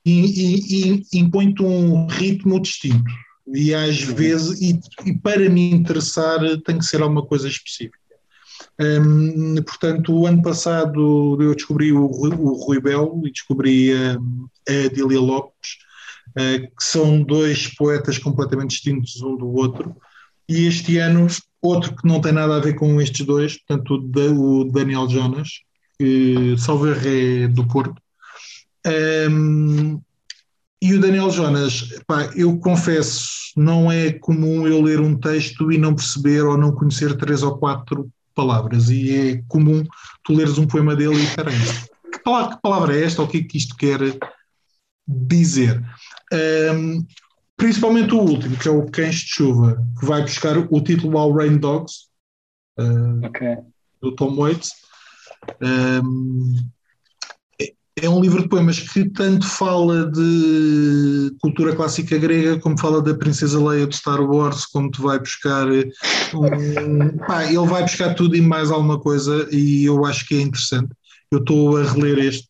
e, e, impõe-te um ritmo distinto. E às vezes, e, e, para me interessar, tem que ser alguma coisa específica. Hum, portanto, o ano passado eu descobri o, o Rui Belo e descobri a, a Adília Lopes, uh, que são dois poetas completamente distintos um do outro. E este ano, outro que não tem nada a ver com estes dois, portanto, o, Daniel Jonas, que salve é do Porto, um, e o Daniel Jonas, pá, eu confesso, não é comum eu ler um texto e não perceber ou não conhecer três ou quatro palavras. E é comum tu leres um poema dele e peraí, que palavra, que palavra é esta o que é que isto quer dizer? Um, principalmente o último, que é o Cães de Chuva, que vai buscar o título ao Rain Dogs, uh, okay. do Tom Waits. Um, é um livro de poemas que tanto fala de cultura clássica grega, como fala da Princesa Leia de Star Wars, como te vai buscar. Um, pá, ele vai buscar tudo e mais alguma coisa, e eu acho que é interessante. Eu estou a reler este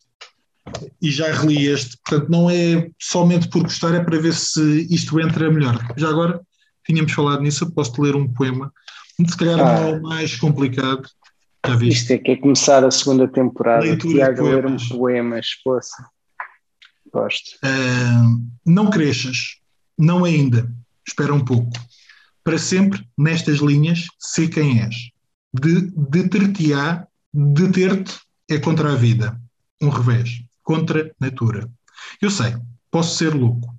e já reli este, portanto, não é somente por gostar, é para ver se isto entra melhor. Já agora, tínhamos falado nisso, posso-te ler um poema, se calhar ah. não é o mais complicado, isto é que é começar a segunda temporada. Leitura Tiago ler uns poemas, poça. Gosto. Uh, não cresças, não ainda. Espera um pouco. Para sempre, nestas linhas, sei quem és. De deter-te-á, deter-te é contra a vida. Um revés. Contra natura. Eu sei, posso ser louco.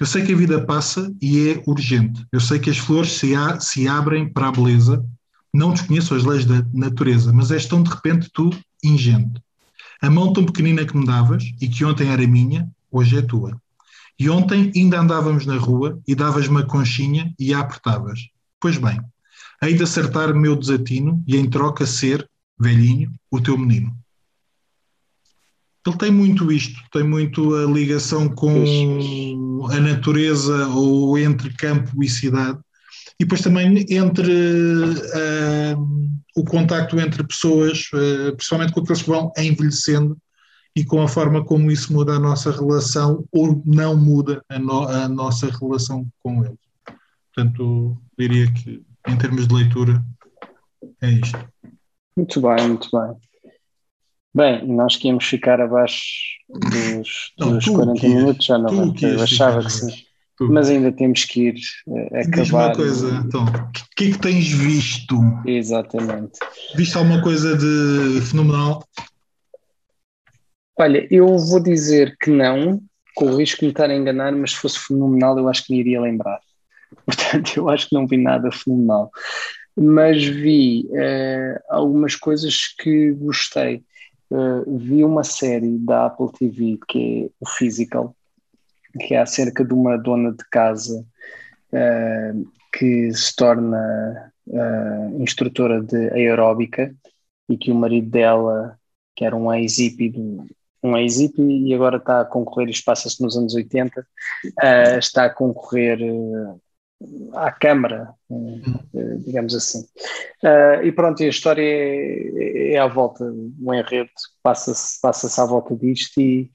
Eu sei que a vida passa e é urgente. Eu sei que as flores se, a, se abrem para a beleza não desconheço as leis da natureza, mas és tão de repente tu ingente. A mão tão pequenina que me davas e que ontem era minha, hoje é tua. E ontem ainda andávamos na rua e davas-me a conchinha e a apertavas. Pois bem, hei de acertar meu desatino e em troca ser, velhinho, o teu menino. Ele tem muito isto, tem muito a ligação com a natureza ou entre campo e cidade e depois também entre uh, o contacto entre pessoas, uh, principalmente com aqueles que vão envelhecendo e com a forma como isso muda a nossa relação ou não muda a, no, a nossa relação com eles. Portanto, diria que em termos de leitura é isto. Muito bem, muito bem. Bem, nós que íamos ficar abaixo dos, não, dos 40 minutos, já não, eu achava que sim. Mas ainda temos que ir uh, acabar. Diz uma coisa, então, O que é que tens visto? Exatamente. Viste alguma coisa de fenomenal? Olha, eu vou dizer que não, com o risco de me estar a enganar, mas se fosse fenomenal, eu acho que me iria lembrar. Portanto, eu acho que não vi nada fenomenal. Mas vi uh, algumas coisas que gostei. Uh, vi uma série da Apple TV que é o Physical, que é acerca de uma dona de casa uh, que se torna instrutora de aeróbica e que o marido dela, que era um ex-hippie um ex e agora está a concorrer, isto passa-se nos anos 80, uh, está a concorrer uh, à Câmara, uh, digamos assim. e pronto, a história é, é à volta, o enredo passa-se passa à volta disto e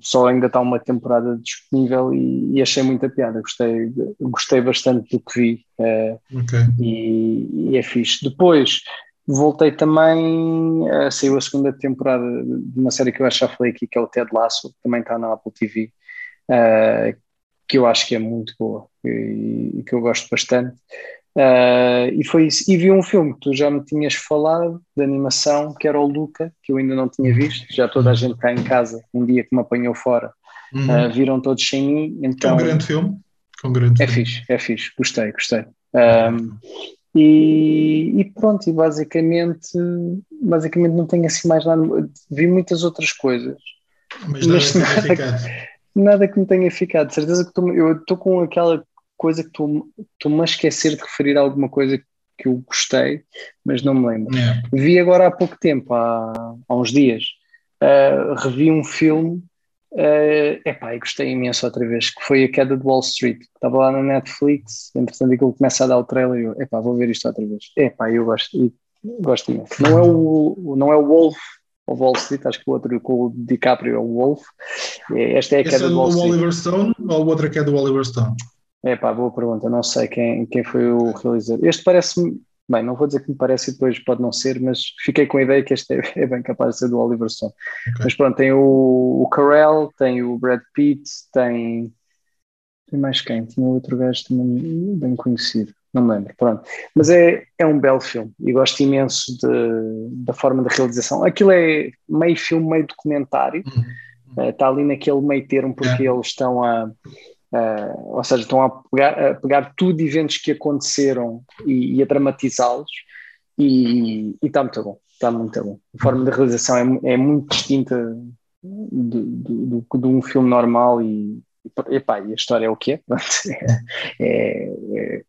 só ainda está uma temporada disponível e, e, achei muita piada, gostei, gostei bastante do que vi okay. e, e é fixe. Depois, Voltei também, uh, saiu a segunda temporada de uma série que eu acho que já falei aqui, que é o Ted Lasso, também está na Apple TV, uh, eh, que eu acho que é muito boa e, e que eu gosto bastante. Uh, e foi isso. E vi um filme que tu já me tinhas falado de animação, que era o Luca, que eu ainda não tinha visto, já toda a gente cá em casa, um dia que me apanhou fora, uhum. viram todos sem mim. Então, é um grande filme. É um grande é filme. fixe, é fixe, gostei, gostei. Um, e, e, pronto, e basicamente, basicamente não tenho assim mais nada. Vi muitas outras coisas. Mas mas nada, nada que me tenha ficado. De certeza que tô, eu estou com aquela coisa que estou-me a esquecer de referir a alguma coisa que eu gostei, mas não me lembro. É. Vi agora há pouco tempo, há, há uns dias, uh, revi um filme Uh, epá, e gostei imenso outra vez, que foi a queda de Wall Street, que estava lá na Netflix, entretanto aquilo começa a dar o trailer e eu, epá, vou ver isto outra vez. Epá, eu gosto, gosto imenso. Não é o, não é o Wolf ou Wall Street, acho que o outro com o DiCaprio é o Wolf. É, esta é a queda é de Wall Street. Oliver Stone ou o outro que é do Oliver Stone? É pá, boa pergunta, não sei quem, quem foi o realizador. Este parece-me Bem, não vou dizer que me parece e depois pode não ser, mas fiquei com a ideia que este é, é bem capaz de ser do Oliver Stone. Okay. Mas pronto, tem o, o Carell, tem o Brad Pitt, tem. Tem mais quem? Tinha outro gajo também bem conhecido, não me lembro. Pronto. Mas é, é um belo filme e gosto imenso de, da forma de realização. Aquilo é meio filme, meio documentário, uhum. uh, está ali naquele meio termo porque é. eles estão a Uh, ou seja, estão a pegar, a pegar tudo eventos que aconteceram e, e a dramatizá-los e está muito bom, está muito bom. A forma de realização é, é muito distinta de, de, de, um filme normal e, epá, e a história é o que é, é, é,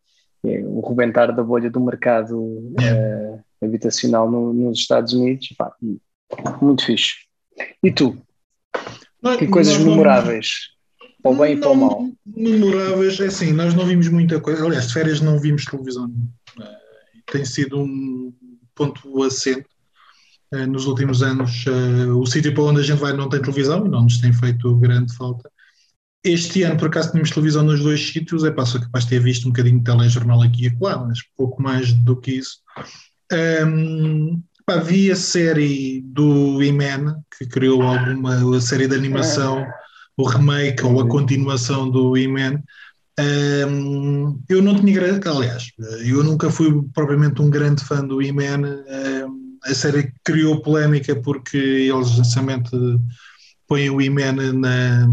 o rebentar da bolha do mercado uh, habitacional no, nos Estados Unidos, epá, muito fixe. E tu? que coisas memoráveis? para o bem e para o mal. Memoráveis, é assim, nós não vimos muita coisa. Aliás, de férias não vimos televisão. Tem sido um ponto assente. Eh, nos últimos anos, o sítio para onde a gente vai não tem televisão e não nos tem feito grande falta. Este ano, por acaso, tínhamos televisão nos dois sítios. É pá, sou capaz de ter visto um bocadinho de telejornal aqui e acolá, mas pouco mais do que isso. Um, pá, vi a série do E-Man, que criou alguma série de animação o remake ou a continuação do E-Man. Um, eu não tinha aliás, eu nunca fui propriamente um grande fã do E-Man. Um, a série criou polémica porque eles somente põem o E-Man na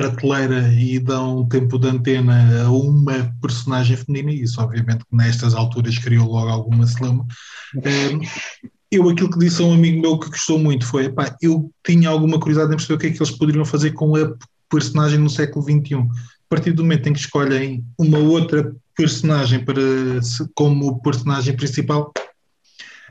prateleira e dão tempo de antena a uma personagem feminina, e isso obviamente nestas alturas criou logo alguma celama. Um, eu aquilo que disse a um amigo meu que gostou muito foi, eu tinha alguma curiosidade em perceber o que é que eles poderiam fazer com a personagem no século XXI. A partir do momento em que escolhem uma outra personagem para, como personagem principal,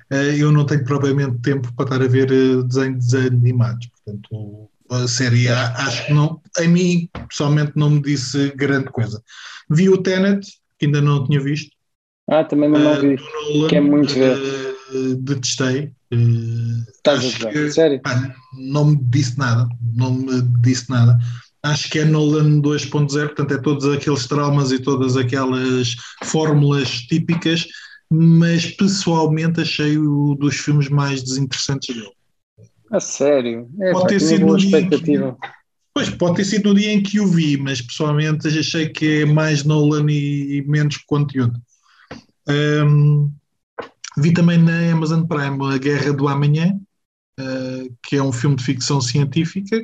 eh, eu não tenho propriamente tempo para estar a ver eh, desenhos animados. Portanto, a série acho que não, a mim pessoalmente não me disse grande coisa. Vi o Tenet, que ainda não tinha visto. Ah, também não, uh, vi. Nolan, que é muito ver. Uh, detestei. Uh, Estás a dizer, sério? Pá, não me disse nada. Não me disse nada. Acho que é Nolan 2.0, portanto é todos aqueles traumas e todas aquelas fórmulas típicas, mas pessoalmente achei o dos filmes mais desinteressantes dele. A sério? É, Pode ter sido uma expectativa. Pois, pode ter sido no dia em que o vi, mas pessoalmente achei que é mais Nolan e menos conteúdo. Um, vi também na Amazon Prime A Guerra do Amanhã, uh, que é um filme de ficção científica,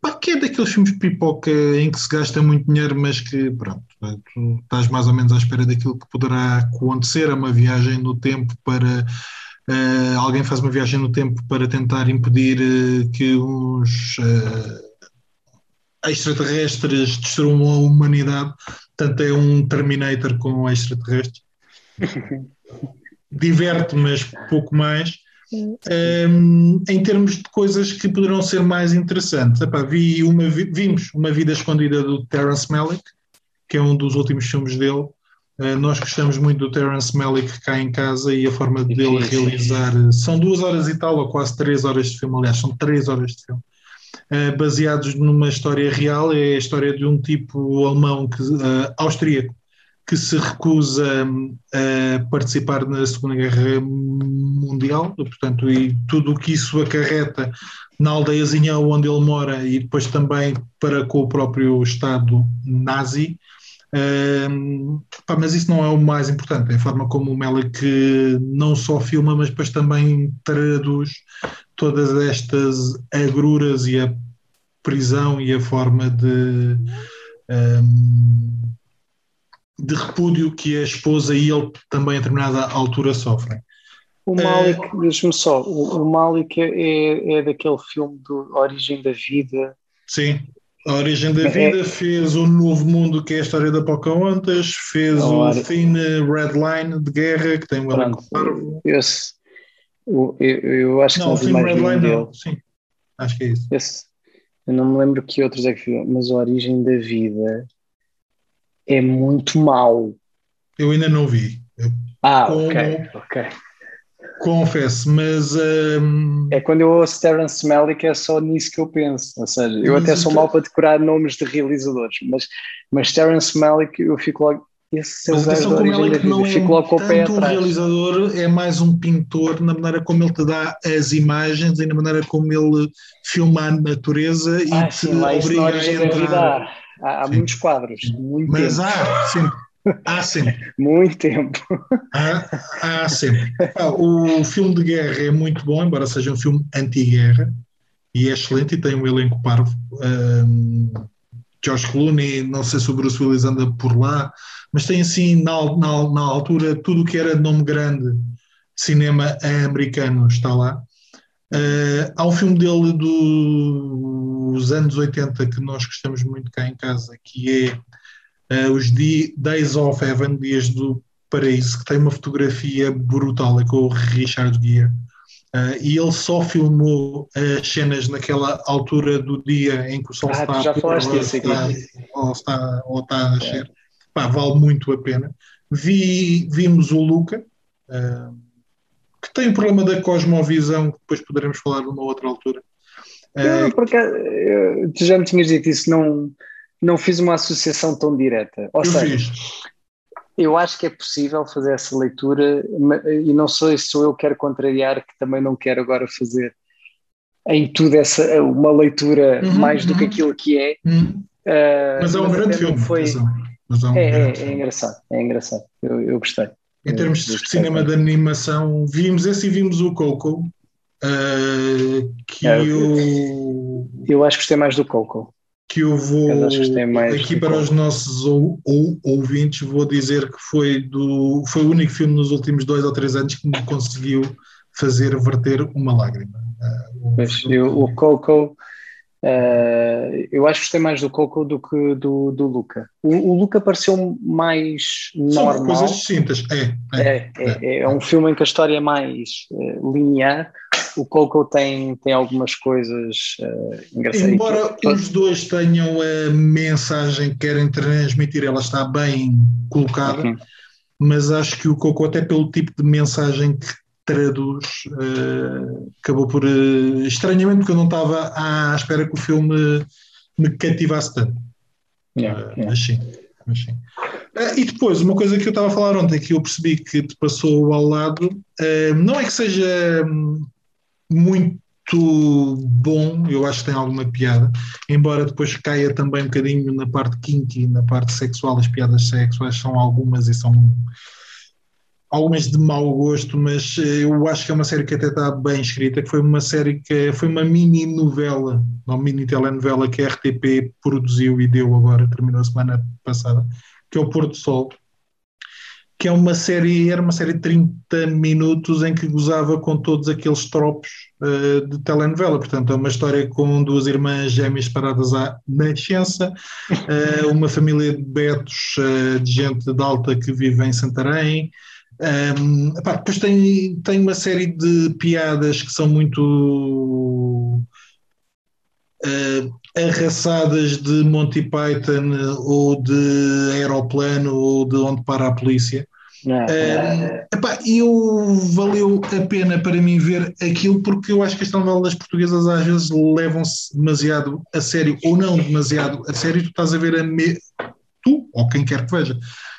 pá, que é daqueles filmes de pipoca em que se gasta muito dinheiro, mas que, pronto, tu estás mais ou menos à espera daquilo que poderá acontecer. É uma viagem no tempo para. Uh, alguém faz uma viagem no tempo para tentar impedir uh, que uns extraterrestres destruam a humanidade. Portanto, é um Terminator com extraterrestres. Diverte, mas pouco mais. Um, em termos de coisas que poderão ser mais interessantes, Epá, vi uma, vimos Uma Vida Escondida do Terence Malick, que é um dos últimos filmes dele. Uh, nós gostamos muito do Terence Malick cá em casa e a forma dele realizar. São duas horas e tal, ou quase três horas de filme, aliás, são três horas de filme. Uh, baseados numa história real, é a história de um tipo alemão que, austríaco que se recusa a participar na Segunda Guerra Mundial, portanto, e tudo o que isso acarreta na aldeiazinha onde ele mora e depois também para com o próprio Estado nazi. Pá, mas isso não é o mais importante, é a forma como o Melick não só filma, mas depois também traduz todas estas agruras e a prisão e a forma de. Um, de repúdio que a esposa e ele também a determinada altura sofrem. O Malik, uh, deixa-me só, o, o Malik é, é daquele filme do Origem da Vida. Sim, a Origem da. Vida é, fez o Novo Mundo, que é a história da Pocahontas, fez o. Thin Red Line de guerra, que tem um elenco parvo. Esse, eu, eu, acho que não, o Thin Red Line dele. não, sim, acho que é isso. Esse, eu não me lembro que outros é que viu, mas a Origem da Vida é muito mau. Eu ainda não vi. ah, Como, ok, ok. Confesso, mas. Um... É quando eu ouço Terence Malick, é só nisso que eu penso. Ou seja, eu mas até sou mau para decorar nomes de realizadores, mas, mas Terence Malick, eu fico logo. Esse mas atenção como ele é que não é um, tanto um realizador, é mais um pintor na maneira como ele te dá as imagens e na maneira como ele filma a natureza e ah, te sim, obriga a entrar. Há, há muitos quadros, muito Mas tempo. há sempre. Há sempre. muito tempo. Há, há sempre. Ah, o filme de guerra é muito bom, embora seja um filme anti-guerra, e é excelente e tem um elenco parvo. Um, Josh Clooney, não sei se o Bruce Willis anda por lá, mas tem assim, na, na, na altura, tudo o que era nome grande de cinema americano está lá. Uh, há um filme dele dos anos 80 que nós gostamos muito cá em casa, que é uh, os Days of Heaven, Dias do Paraíso, que tem uma fotografia brutal, é com o Richard Gere. Uh, e ele só filmou as cenas naquela altura do dia em que o sol ah, está, já pôr, ou, está, ou, está, ou está a nascer. É. Pá, vale muito a pena. Vi, vimos o Luca, uh, que tem o problema da cosmovisão, que depois poderemos falar numa outra altura. Não, porque tu já me tinhas dito isso, não, não fiz uma associação tão direta. Ou eu seja, fiz. eu acho que é possível fazer essa leitura, e não sei se eu quero contrariar, que também não quero agora fazer em tudo essa uma leitura uhum, mais do uhum. que aquilo que é. Uhum. Uh, mas é um grande filme. Foi... Mas é, um é, é, é, engraçado, é engraçado. Eu, eu gostei. Em termos de cinema de animação, vimos esse e vimos o Coco. Uh, que é, eu, eu acho que gostei mais do Coco. Que eu vou aqui para os nossos ou, ou, ouvintes, vou dizer que foi, do, foi o único filme nos últimos dois ou três anos que me conseguiu fazer verter uma lágrima. Uh, o, eu, o Coco Uh, eu acho que gostei mais do Coco do que do, do Luca. O, o Luca pareceu mais São normal. São coisas distintas, é é, é é, é é, um filme em que a história é mais uh, linear. O Coco tem, tem algumas coisas uh, engraçadas. Embora os dois tenham a mensagem que querem transmitir, ela está bem colocada, uhum. mas acho que o Coco, até pelo tipo de mensagem que traduz, uh, acabou por. Uh, estranhamente, porque eu não estava à espera que o filme me cativasse tanto. Yeah, uh, yeah. Mas sim. Mas sim. e depois, uma coisa que eu estava a falar ontem, que eu percebi que te passou ao lado, não é que seja hum, muito bom, eu acho que tem alguma piada, embora depois caia também um bocadinho na parte kinky, na parte sexual, as piadas sexuais são algumas e são algumas de mau gosto, mas eh, eu acho que é uma série que até está bem escrita, que foi uma série que foi uma mini novela, uma mini telenovela que a RTP produziu e deu agora, terminou a semana passada, que é o Porto Sol, que é uma série, era uma série de 30 minutos em que gozava com todos aqueles tropos uh, de telenovela. Portanto, é uma história com duas irmãs gêmeas paradas à nascença, uh, uma família de betos, uh, de gente de alta que vive em Santarém. Um, epá, depois tem, tem uma série de piadas que são muito arraçadas de Monty Python ou de aeroplano ou de onde para a polícia. Uh, epá, eu valeu a pena para mim ver aquilo porque eu acho que as novelas portuguesas às vezes levam-se demasiado a sério ou não demasiado a sério, tu estás a ver a me... tu ou quem quer que veja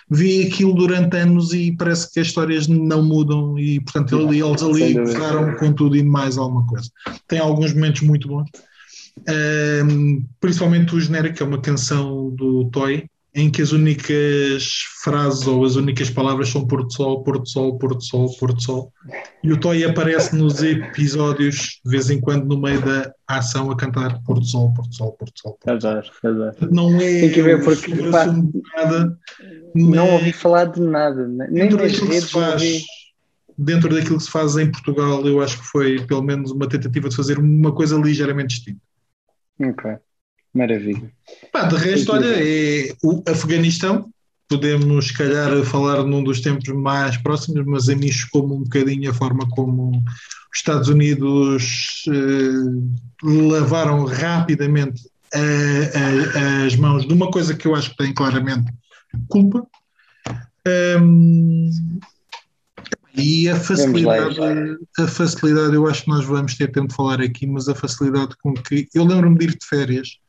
vê aquilo durante anos e parece que as histórias não mudam e portanto eles ali pegaram com tudo e mais alguma coisa. Tem alguns momentos muito bons. Um, principalmente o genérico, que é uma canção do Toy, em que as únicas frases ou as únicas palavras são Porto Sol, Porto Sol, Porto Sol, Porto Sol. E o Toy aparece nos episódios, de vez em quando, no meio da ação, a cantar Porto Sol, Porto Sol, Porto Sol. Porto Sol. Adoro, Não é. Tem que ver porque. Pá, nada, não ouvi falar de nada, nem nas redes. Faz, dentro daquilo que se faz em Portugal, eu acho que foi pelo menos uma tentativa de fazer uma coisa ligeiramente distinta. Ok, maravilha. Pá, de resto, olha, é o Afeganistão. Podemos, se calhar, falar num dos tempos mais próximos, mas a mim chocou-me um bocadinho a forma como os Estados Unidos eh, lavaram rapidamente a, a, as mãos de uma coisa que eu acho que tem claramente culpa. Um, e a facilidade, a facilidade, eu acho que nós vamos ter tempo de falar aqui, mas a facilidade com que. Eu lembro-me de ir de férias,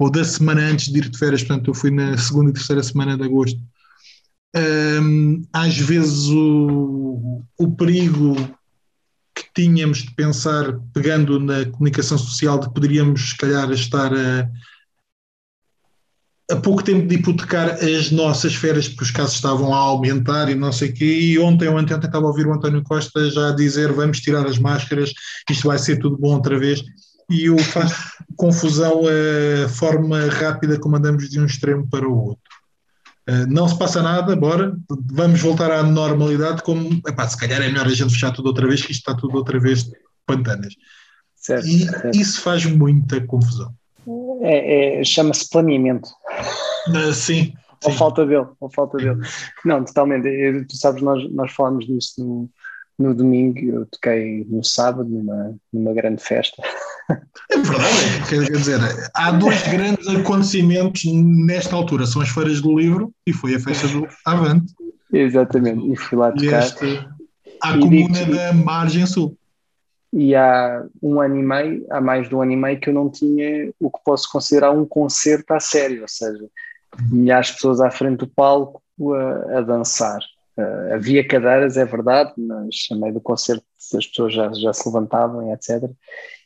ou da semana antes de ir de férias, portanto, eu fui na segunda e terceira semana de agosto. Um, às vezes o, o perigo que tínhamos de pensar, pegando na comunicação social, de poderíamos, se calhar, estar a a pouco tempo de hipotecar as nossas férias, porque os casos estavam a aumentar e não sei o quê, e ontem ou anteontem estava a ouvir o António Costa já dizer vamos tirar as máscaras, isto vai ser tudo bom outra vez, e eu faço confusão a forma rápida como andamos de um extremo para o outro. Uh, não se passa nada, bora, vamos voltar à normalidade, como, epá, se calhar é melhor a gente fechar tudo outra vez, que isto está tudo outra vez pantanas. Certo, e certo. isso faz muita confusão. É, é, Chama-se planeamento. Uh, sim. Ou falta dele, ou falta dele. Não, totalmente. Eu, tu sabes, nós, nós falámos disso no, no domingo, eu toquei no sábado numa, numa grande festa. É verdade, quer dizer, há dois grandes acontecimentos nesta altura, são as feiras do livro e foi a festa do Avante. Exatamente, e fui lá tocar. E este, a comuna da Margem Sul e há um ano e meio, há mais de um ano e meio que eu não tinha o que posso considerar um concerto a sério, ou seja, milhares de pessoas à frente do palco a, a dançar. Uh, havia cadeiras, é verdade, mas a meio do concerto as pessoas já, já se levantavam, etc.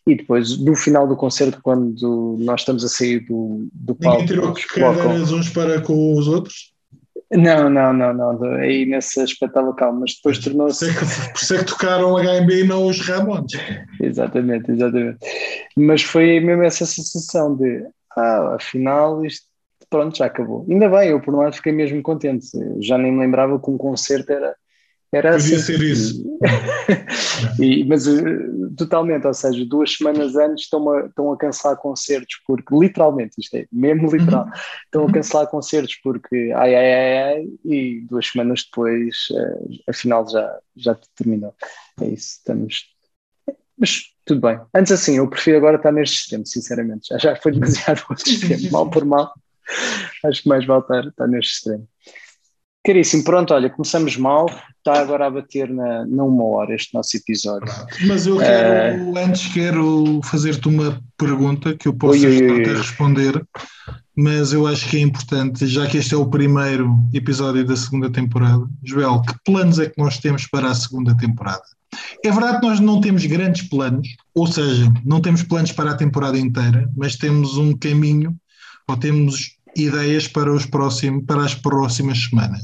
E depois, no final do concerto, quando nós estamos a sair do, do palco... Ninguém tirou cadeiras uns para com os outros? Não, não, não, não. Aí nesse aspecto estava calmo, mas depois tornou-se. Por isso é que tocaram HMB e não os Ramones. exatamente, exatamente. Mas foi mesmo essa sensação de, ah, afinal isto, pronto, já acabou. Ainda bem, eu por um lado fiquei mesmo contente. Já nem me lembrava que um concerto era era Podia assim. ser isso. e, mas eh, totalmente, ou seja, duas semanas antes estão a, estão a cancelar concertos porque, literalmente, isto é mesmo literal, uhum. estão a uhum. cancelar concertos porque ai ai ai, ai e duas semanas depois, uh, afinal já, já terminou. É isso, estamos. Mas tudo bem. Antes assim, eu prefiro agora estar neste sistema, sinceramente. Já, já foi demasiado outro sistema, mal por mal. Acho que mais vale estar, estar neste extremo. Caríssimo, pronto, olha, começamos mal, está agora a bater na, na uma hora este nosso episódio. Mas eu quero, uh, antes quero fazer-te uma pergunta que eu posso até responder, mas eu acho que é importante, já que este é o primeiro episódio da segunda temporada. Joel, que planos é que nós temos para a segunda temporada? É verdade que nós não temos grandes planos, ou seja, não temos planos para a temporada inteira, mas temos um caminho ou temos ideias para, os próximos, para as próximas semanas.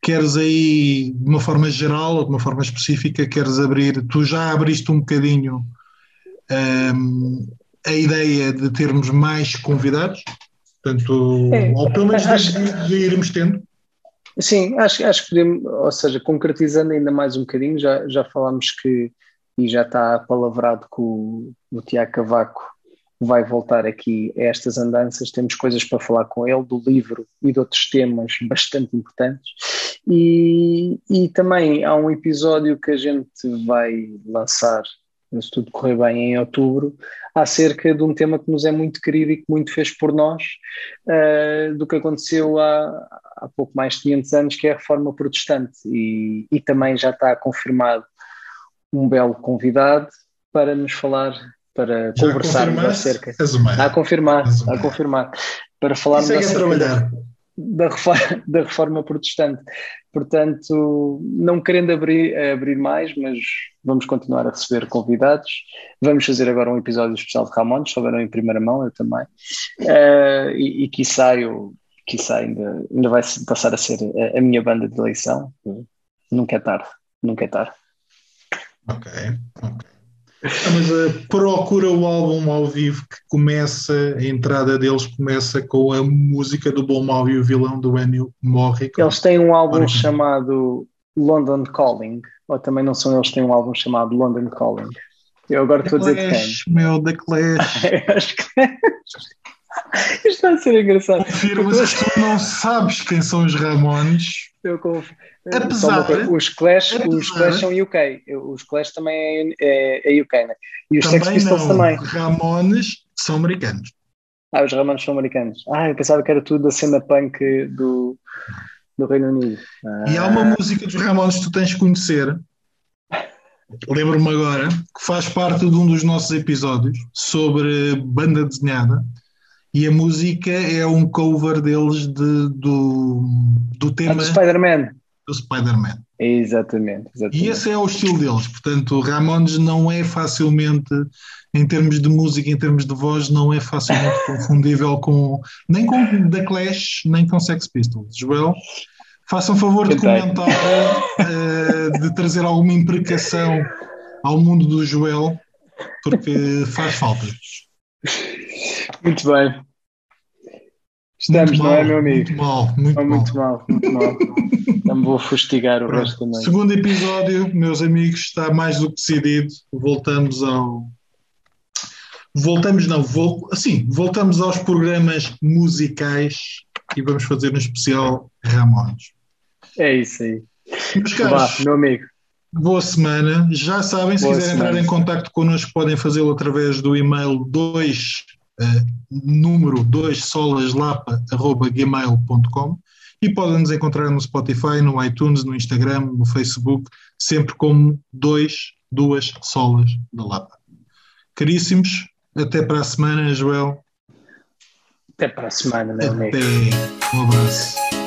Queres aí, de uma forma geral ou de uma forma específica, queres abrir, tu já abriste um bocadinho um, a ideia de termos mais convidados, portanto, é, ou pelo menos de, de irmos tendo. Sim, acho, acho que podemos, ou seja, concretizando ainda mais um bocadinho, já, já falámos que, e já está palavrado que o, o Tiago Cavaco vai voltar aqui a estas andanças, temos coisas para falar com ele, do livro e de outros temas bastante importantes. E, e também há um episódio que a gente vai lançar se tudo correr bem, em outubro, acerca de um tema que nos é muito querido e que muito fez por nós, uh, do que aconteceu há, há pouco mais de 500 anos, que é a reforma protestante. E, e também já está confirmado um belo convidado para nos falar, para já conversarmos acerca. A confirmar, a confirmar. Para falarmos acerca. trabalhar da reforma, da reforma protestante. Portanto, não querendo abrir, abrir mais, mas vamos continuar a receber convidados. Vamos fazer agora um episódio especial de Ramones, souberam em primeira mão, eu também. Uh, e, e quiçá, eu, quiçá ainda, ainda vai passar a ser a, a minha banda de eleição. Nunca é tarde, nunca é tarde. Ok, ok. Ah, mas uh, procura o álbum ao vivo que começa, a entrada deles começa com a música do bom, mau e o vilão do Ennio Morricone. Eles têm um álbum chamado London Calling, ou também não são eles que têm um álbum chamado London Calling. Eu agora estou a dizer que tem. Meu, da Clash. Acho que Isto está a ser engraçado. Confirmas que tu não sabes quem são os Ramones. Eu confio. Apesar, os Clash, apesar, os Clash são UK. Os Clash também é, é, é UK, né? E os Sex Pistols não. também. Os Ramones são americanos. Ah, os Ramones são americanos. Ah, eu pensava que era tudo da cena punk do, do Reino Unido. Ah. E há uma música dos Ramones que tu tens de conhecer. Lembro-me agora que faz parte de um dos nossos episódios sobre banda desenhada e a música é um cover deles de, do, do tema. Spider-Man. Do Spider-Man. Exatamente, exatamente. E esse é o estilo deles. Portanto, Ramones não é facilmente, em termos de música, em termos de voz, não é facilmente confundível com nem com The Clash, nem com Sex Pistols. Joel, façam favor de comentar, uh, de trazer alguma imprecação ao mundo do Joel, porque faz falta. Muito bem. Estamos, muito não é, meu amigo? Muito mal, muito, oh, mal. muito mal. Muito mal, Não vou fustigar o Pronto. resto também. Segundo episódio, meus amigos, está mais do que decidido. Voltamos ao. Voltamos, não, vol... assim, voltamos aos programas musicais e vamos fazer um especial Ramones. É isso aí. Meus caros, Vá, meu amigo. Boa semana. Já sabem, se Boa quiserem semana. entrar em contato connosco, podem fazê-lo através do e-mail 2 uh, número 2 solaslapa.gmail.com e podem nos encontrar no Spotify, no iTunes, no Instagram, no Facebook, sempre como dois, duas solas da Lapa. Caríssimos, até para a semana, Joel. Até para a semana, meu até. amigo. Um abraço.